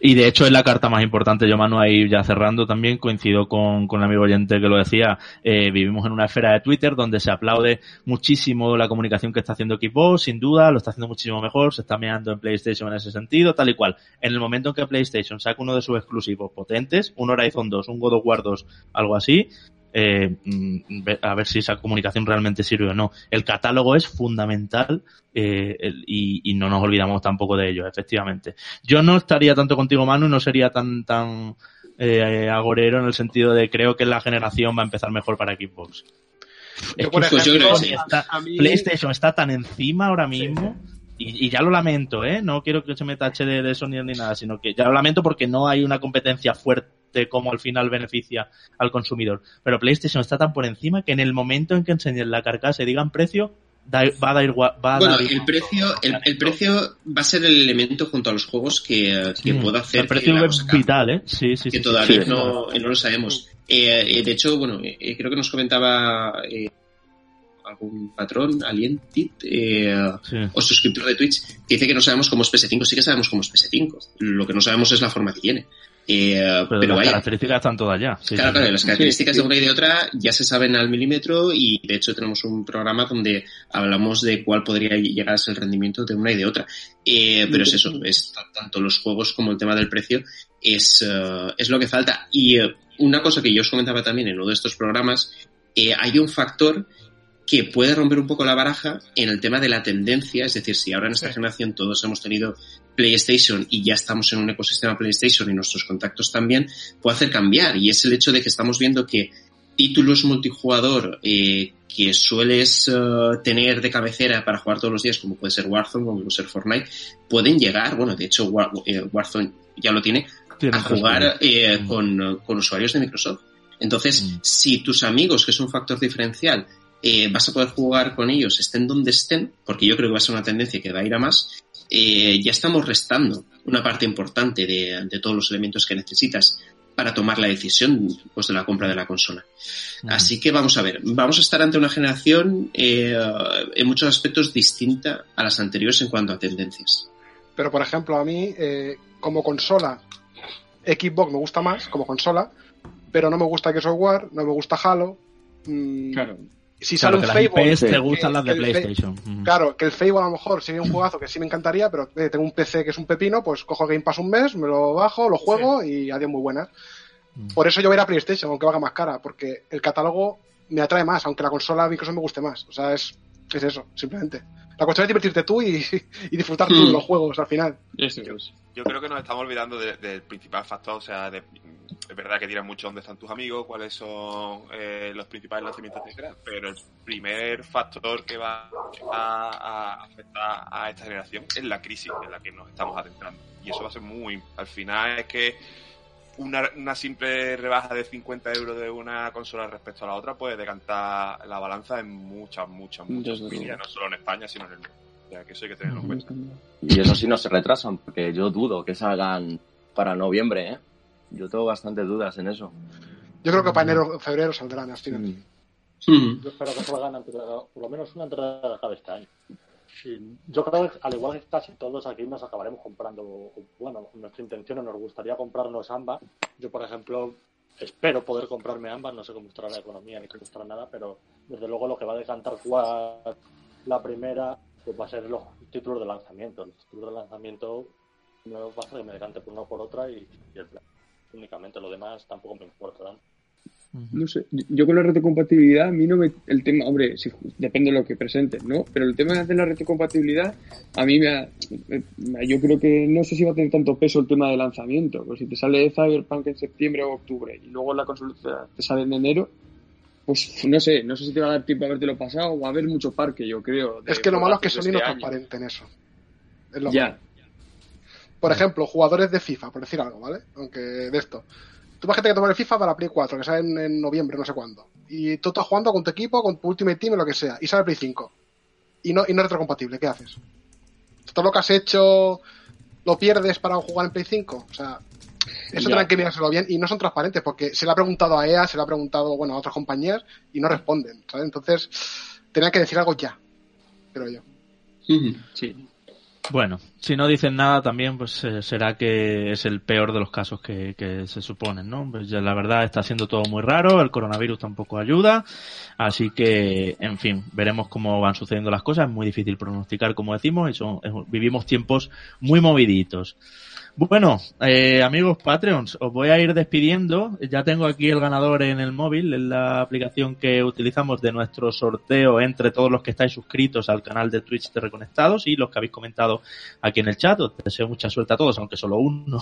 Y de hecho es la carta más importante. Yo, Manu, ahí ya cerrando también, coincido con, con el amigo oyente que lo decía. Eh, vivimos en una esfera de Twitter donde se aplaude muchísimo la comunicación que está haciendo Xbox, sin duda, lo está haciendo muchísimo mejor, se está meando en PlayStation en ese sentido, tal y cual. En el momento en que PlayStation saca uno de sus exclusivos potentes, un Horizon 2, un God of War 2, algo así, eh, mm, a ver si esa comunicación realmente sirve o no. El catálogo es fundamental eh, el- y, y no nos olvidamos tampoco de ello, efectivamente. Yo no estaría tanto contigo, Manu, no sería tan tan eh, agorero en el sentido de creo que la generación va a empezar mejor para Xbox. Es Yo, por que pues yo ejemplo, creo que sí. está- a mí- PlayStation está tan encima ahora mismo y, y ya lo lamento, ¿eh? No quiero que se me tache de, de Sony ni nada, sino que ya lo lamento porque no hay una competencia fuerte como al final beneficia al consumidor. Pero PlayStation está tan por encima que en el momento en que enseñen la carcasa y digan precio, da- va a dar igual. Va a Bueno, dar el igual. precio, el, el precio va a ser el elemento junto a los juegos que, que Mm. pueda hacer El precio que es vital, ¿eh? Sí, sí, que sí. todavía sí. no, no lo sabemos. Eh, eh, de hecho, bueno, eh, creo que nos comentaba eh, algún patrón, Alientit, eh, o suscriptor de Twitch, que dice que no sabemos cómo es PS5. Sí que sabemos cómo es PS5. Lo que no sabemos es la forma que tiene. Eh, pero, las características están todas ya. claro, claro, las características de una y de otra ya se saben al milímetro y de hecho tenemos un programa donde hablamos de cuál podría llegar a ser el rendimiento de una y de otra. Eh, pero es eso, es tanto los juegos como el tema del precio es, eh, es lo que falta. Y una cosa que yo os comentaba también en uno de estos programas, hay un factor que puede romper un poco la baraja en el tema de la tendencia, es decir, si ahora en esta generación todos hemos tenido PlayStation y ya estamos en un ecosistema PlayStation y nuestros contactos también, puede hacer cambiar y es el hecho de que estamos viendo que títulos multijugador eh, que sueles eh, tener de cabecera para jugar todos los días, como puede ser Warzone, como puede ser Fortnite, pueden llegar, bueno, de hecho eh, Warzone ya lo tiene, a jugar mm. con, con, usuarios de Microsoft. Entonces, mm. si tus amigos, que es un factor diferencial, eh, vas a poder jugar con ellos estén donde estén, porque yo creo que va a ser una tendencia que va a ir a más, eh, ya estamos restando una parte importante de, todos los elementos que necesitas para tomar la decisión pues, de la compra de la consola. Así que vamos a ver, vamos a estar ante una generación eh, en muchos aspectos distinta a las anteriores en cuanto a tendencias. Pero, por ejemplo, a mí, como consola, Xbox me gusta más como consola, pero no me gusta of War, no me gusta Halo. Mm, claro si sale un Fable. te gustan las de PlayStation. Claro, que el Fable a lo mejor sería un juegazo que sí me encantaría, pero eh, tengo un PC que es un pepino, pues cojo Game Pass un mes, me lo bajo, lo juego y adiós muy buenas. Mm. Por eso yo voy a ir a PlayStation, aunque valga más cara, porque el catálogo me atrae más, aunque la consola Microsoft me guste más. O sea, es, es eso, simplemente. La cuestión es divertirte tú y, [laughs] disfrutar tú de mm. los juegos al final. Yo, creo que nos estamos olvidando del principal factor, o sea, de, es verdad que tiras mucho dónde están tus amigos, cuáles son eh, los principales lanzamientos, etcétera, pero el primer factor que va a, afectar a esta generación es la crisis en la que nos estamos adentrando. Y eso va a ser muy. Al final es que una, una simple rebaja de 50 euros de una consola respecto a la otra puede decantar la balanza en muchas, muchas, muchas opiniones, no solo en España, sino en el mundo. O sea, que eso hay que tenerlo en cuenta. Y eso sí no se retrasan, porque yo dudo que salgan para noviembre, ¿eh? Yo tengo bastantes dudas en eso. Yo creo que para enero febrero saldrán las mm. Yo espero que salgan por lo menos una entrada de este año. yo creo que al igual que casi todos aquí nos acabaremos comprando, bueno, nuestra intención o nos gustaría comprarnos ambas. Yo, por ejemplo, espero poder comprarme ambas, no sé cómo estará la economía ni cómo estará nada, pero desde luego lo que va a decantar jugar la primera pues va a ser los títulos de lanzamiento. Los títulos de lanzamiento no va a ser que me decante por una o por otra y, y el plan únicamente, lo demás tampoco me importa. ¿no? sé, yo con la retrocompatibilidad, a mí no me. El tema, hombre, si, depende de lo que presentes, ¿no? Pero el tema de la retrocompatibilidad, a mí me, Yo creo que no sé si va a tener tanto peso el tema de lanzamiento. Pues si te sale Cyberpunk en septiembre o octubre y luego la consola te sale en enero, pues no sé, no sé si te va a dar tiempo a habértelo pasado o a ver mucho parque, yo creo. Es que lo malo es que Sony no es transparente en eso. Es lo ya, por ejemplo, jugadores de FIFA, por decir algo, ¿vale? Aunque de esto. Tú imagínate que tomar el FIFA para Play 4, que sale en, noviembre, no sé cuándo. Y tú estás jugando con tu equipo, con tu Ultimate Team o lo que sea. Y sale Play 5. Y no, y no es retrocompatible. ¿Qué haces? Todo lo que has hecho lo pierdes para jugar en Play 5. O sea, eso tendrán que mirárselo bien y no son transparentes porque se le ha preguntado a EA, se le ha preguntado, bueno, a otras compañías y no responden, ¿sabes? Entonces, tenían que decir algo ya, creo yo. Sí. Bueno, si no dicen nada también, pues eh, será que es el peor de los casos que, se suponen, ¿no? Pues ya la verdad está siendo todo muy raro, el coronavirus tampoco ayuda, así que, en fin, veremos cómo van sucediendo las cosas, es muy difícil pronosticar, como decimos, y son, vivimos tiempos muy moviditos. Bueno, eh, amigos Patreons, os voy a ir despidiendo. Ya tengo aquí el ganador en el móvil, en la aplicación que utilizamos de nuestro sorteo entre todos los que estáis suscritos al canal de Twitch de Reconectados y los que habéis comentado aquí en el chat. Os deseo mucha suerte a todos, aunque solo uno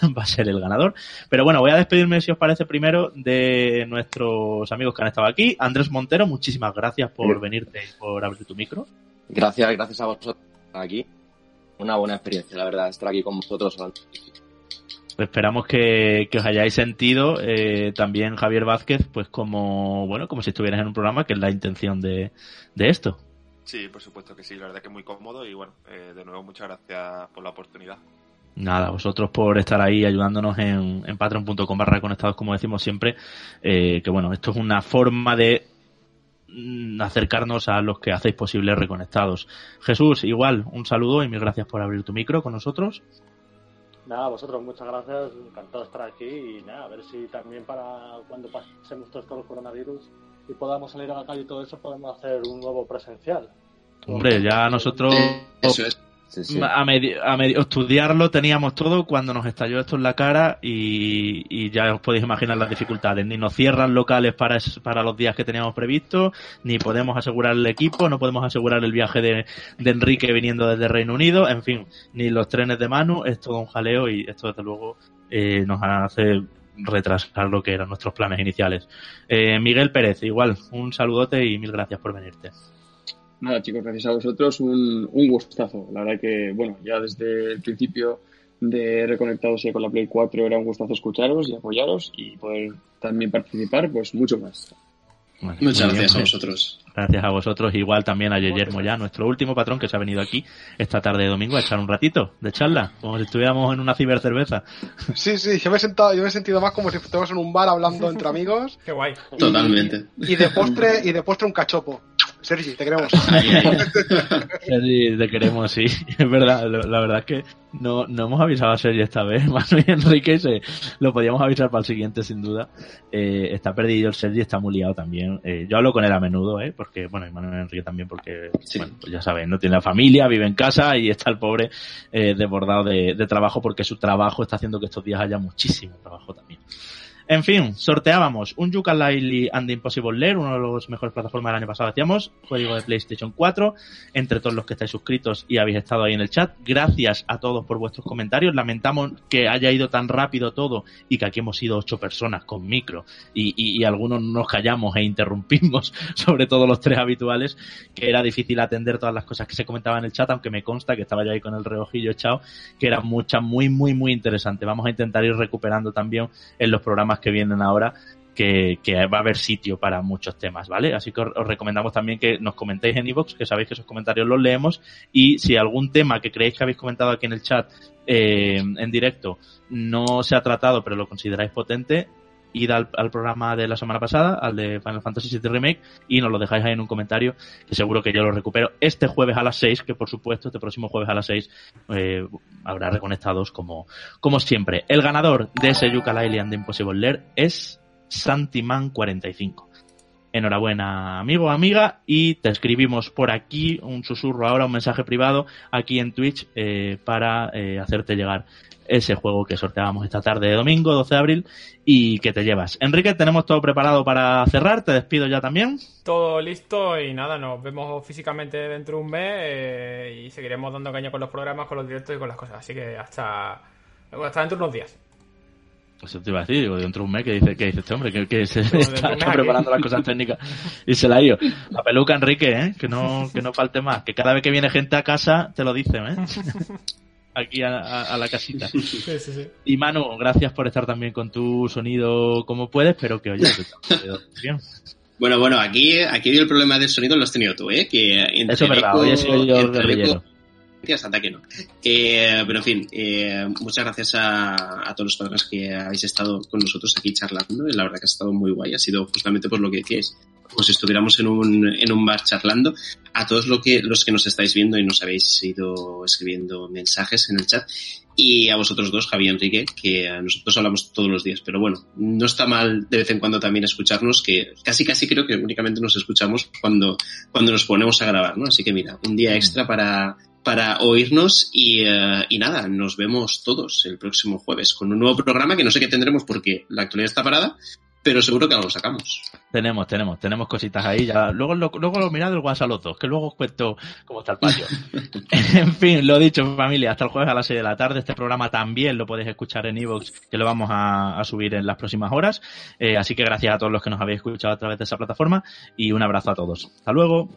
[laughs] va a ser el ganador. Pero bueno, voy a despedirme, si os parece, primero de nuestros amigos que han estado aquí. Andrés Montero, muchísimas gracias por venirte y por abrir tu micro. Gracias, gracias a vosotros aquí una buena experiencia, la verdad, estar aquí con vosotros. Esperamos que, os hayáis sentido eh, también Javier Vázquez, pues como bueno, como si estuvieras en un programa, que es la intención de, esto. Sí, por supuesto que sí, la verdad que muy cómodo y bueno, eh, de nuevo muchas gracias por la oportunidad. Nada, vosotros por estar ahí ayudándonos en, en patreon.com barra conectados, como decimos siempre, eh, que bueno, esto es una forma de mm, acercarnos a los que hacéis posible reconectados. Jesús, igual, un saludo y mil gracias por abrir tu micro con nosotros. Nada, vosotros muchas gracias, encantado de estar aquí y nada, a ver si también para cuando pasemos todo esto del coronavirus y podamos salir a la calle y todo eso, podemos hacer un nuevo presencial. Hombre, ya nosotros Eso es. Sí, sí. a, medio, a medio estudiarlo teníamos todo cuando nos estalló esto en la cara y, y ya os podéis imaginar las dificultades. Ni nos cierran locales para, es- para los días que teníamos previstos, ni podemos asegurar el equipo, no podemos asegurar el viaje de, de Enrique viniendo desde Reino Unido, en fin, ni los trenes de Manu, es todo un jaleo y esto desde luego eh, nos hace retrasar lo que eran nuestros planes iniciales. Eh, Miguel Pérez, igual, un saludote y mil gracias por venirte. Nada, chicos, gracias a vosotros, un, un gustazo. La verdad que, bueno, ya desde el principio de Reconectados y con la Play 4 era un gustazo escucharos y apoyaros y poder también participar, pues mucho más. Bueno, Muchas bien, gracias a pues. vosotros. Gracias a vosotros, igual también a Yeyermo ya, nuestro último patrón que se ha venido aquí esta tarde de domingo a echar un ratito de charla, como si estuviéramos en una cibercerveza. [laughs] Sí, sí, yo me he sentado, yo me he sentido más como si estuviéramos en un bar hablando entre amigos Qué guay. Totalmente. y de postre y de postre un cachopo. Sergi, te queremos. [laughs] [laughs] Sergi, te queremos, sí, es verdad, lo- la verdad es que no, no hemos avisado a Sergi esta vez, [laughs] Manu y Enrique se, lo podíamos avisar para el siguiente sin duda. Eh, está perdido el Sergi, está muy liado también. Eh, yo hablo con él a menudo, eh, porque, bueno, y Manu y Enrique también porque, Sí. bueno, pues ya saben, no tiene la familia, vive en casa y está el pobre eh, desbordado de, de trabajo porque su trabajo está haciendo que estos días haya muchísimo trabajo también. En fin, sorteábamos un Yooka-Laylee and the Impossible Lair, uno de los mejores plataformas del año pasado, decíamos, código de PlayStation 4, entre todos los que estáis suscritos y habéis estado ahí en el chat. Gracias a todos por vuestros comentarios. Lamentamos que haya ido tan rápido todo y que aquí hemos sido ocho personas con micro y algunos nos callamos e interrumpimos, [laughs] sobre todo los tres habituales, que era difícil atender todas las cosas que se comentaban en el chat, aunque me consta que estaba yo ahí con el reojillo echado, que eran muchas muy, muy, muy interesantes. Vamos a intentar ir recuperando también en los programas que vienen ahora que, va a haber sitio para muchos temas, ¿vale? Así que os, os recomendamos también que nos comentéis en iVoox, que sabéis que esos comentarios los leemos, y si algún tema que creéis que habéis comentado aquí en el chat eh, en directo no se ha tratado, pero lo consideráis potente, id al, al programa de la semana pasada, al de Final Fantasy VII Remake, y nos lo dejáis ahí en un comentario, que seguro que yo lo recupero este jueves a las 6, que por supuesto este próximo jueves a las 6 eh, habrá reconectados como, como siempre. El ganador de ese Yooka-Laylee and the Impossible Lair es Santiman45. Enhorabuena, amigo, amiga, y te escribimos por aquí un susurro ahora, un mensaje privado aquí en Twitch eh, para eh, hacerte llegar ese juego que sorteábamos esta tarde de domingo, 12 de abril, y que te llevas. Enrique, tenemos todo preparado para cerrar, te despido ya también. Todo listo y nada, nos vemos físicamente dentro de un mes eh, y seguiremos dando caña con los programas, con los directos y con las cosas. Así que hasta, hasta dentro de unos días. Eso te iba a decir, digo, dentro de un mes que dice, que dice este hombre, que, que se de está, preparando las cosas técnicas y se la ha ido. La peluca Enrique, ¿eh? que no, que no falte más, que cada vez que viene gente a casa te lo dicen, ¿eh? [laughs] aquí a, a- a la casita. Sí, sí, sí. Y Manu, gracias por estar también con tu sonido como puedes, pero que oye, que bien. Bueno, bueno, aquí, aquí el problema del sonido lo has tenido tú, ¿eh? Que entre Eso es verdad, hoy he sido yo guerrillero. eco- Tías, anda que no. Eh, pero en fin, eh, muchas gracias a, a todos los padres que habéis estado con nosotros aquí charlando. La verdad que ha estado muy guay. Ha sido justamente por lo que decíais. Como si estuviéramos en un, en un bar charlando. A todos lo que, los que nos estáis viendo y nos habéis ido escribiendo mensajes en el chat. Y a vosotros dos, Javi y Enrique, que nosotros hablamos todos los días. Pero bueno, no está mal de vez en cuando también escucharnos, que casi casi creo que únicamente nos escuchamos cuando, cuando nos ponemos a grabar, ¿no? Así que mira, un día extra para, para oírnos y, eh, y nada, nos vemos todos el próximo jueves con un nuevo programa que no sé qué tendremos porque la actualidad está parada, pero seguro que algo sacamos. Tenemos, tenemos, tenemos cositas ahí. Ya, luego, lo, luego lo mirad los dos, que luego os cuento cómo está el patio. [laughs] en fin, lo dicho, familia, hasta el jueves a las 6 de la tarde. Este programa también lo podéis escuchar en Evox, que lo vamos a, a subir en las próximas horas. Eh, así que gracias a todos los que nos habéis escuchado a través de esa plataforma y un abrazo a todos. Hasta luego.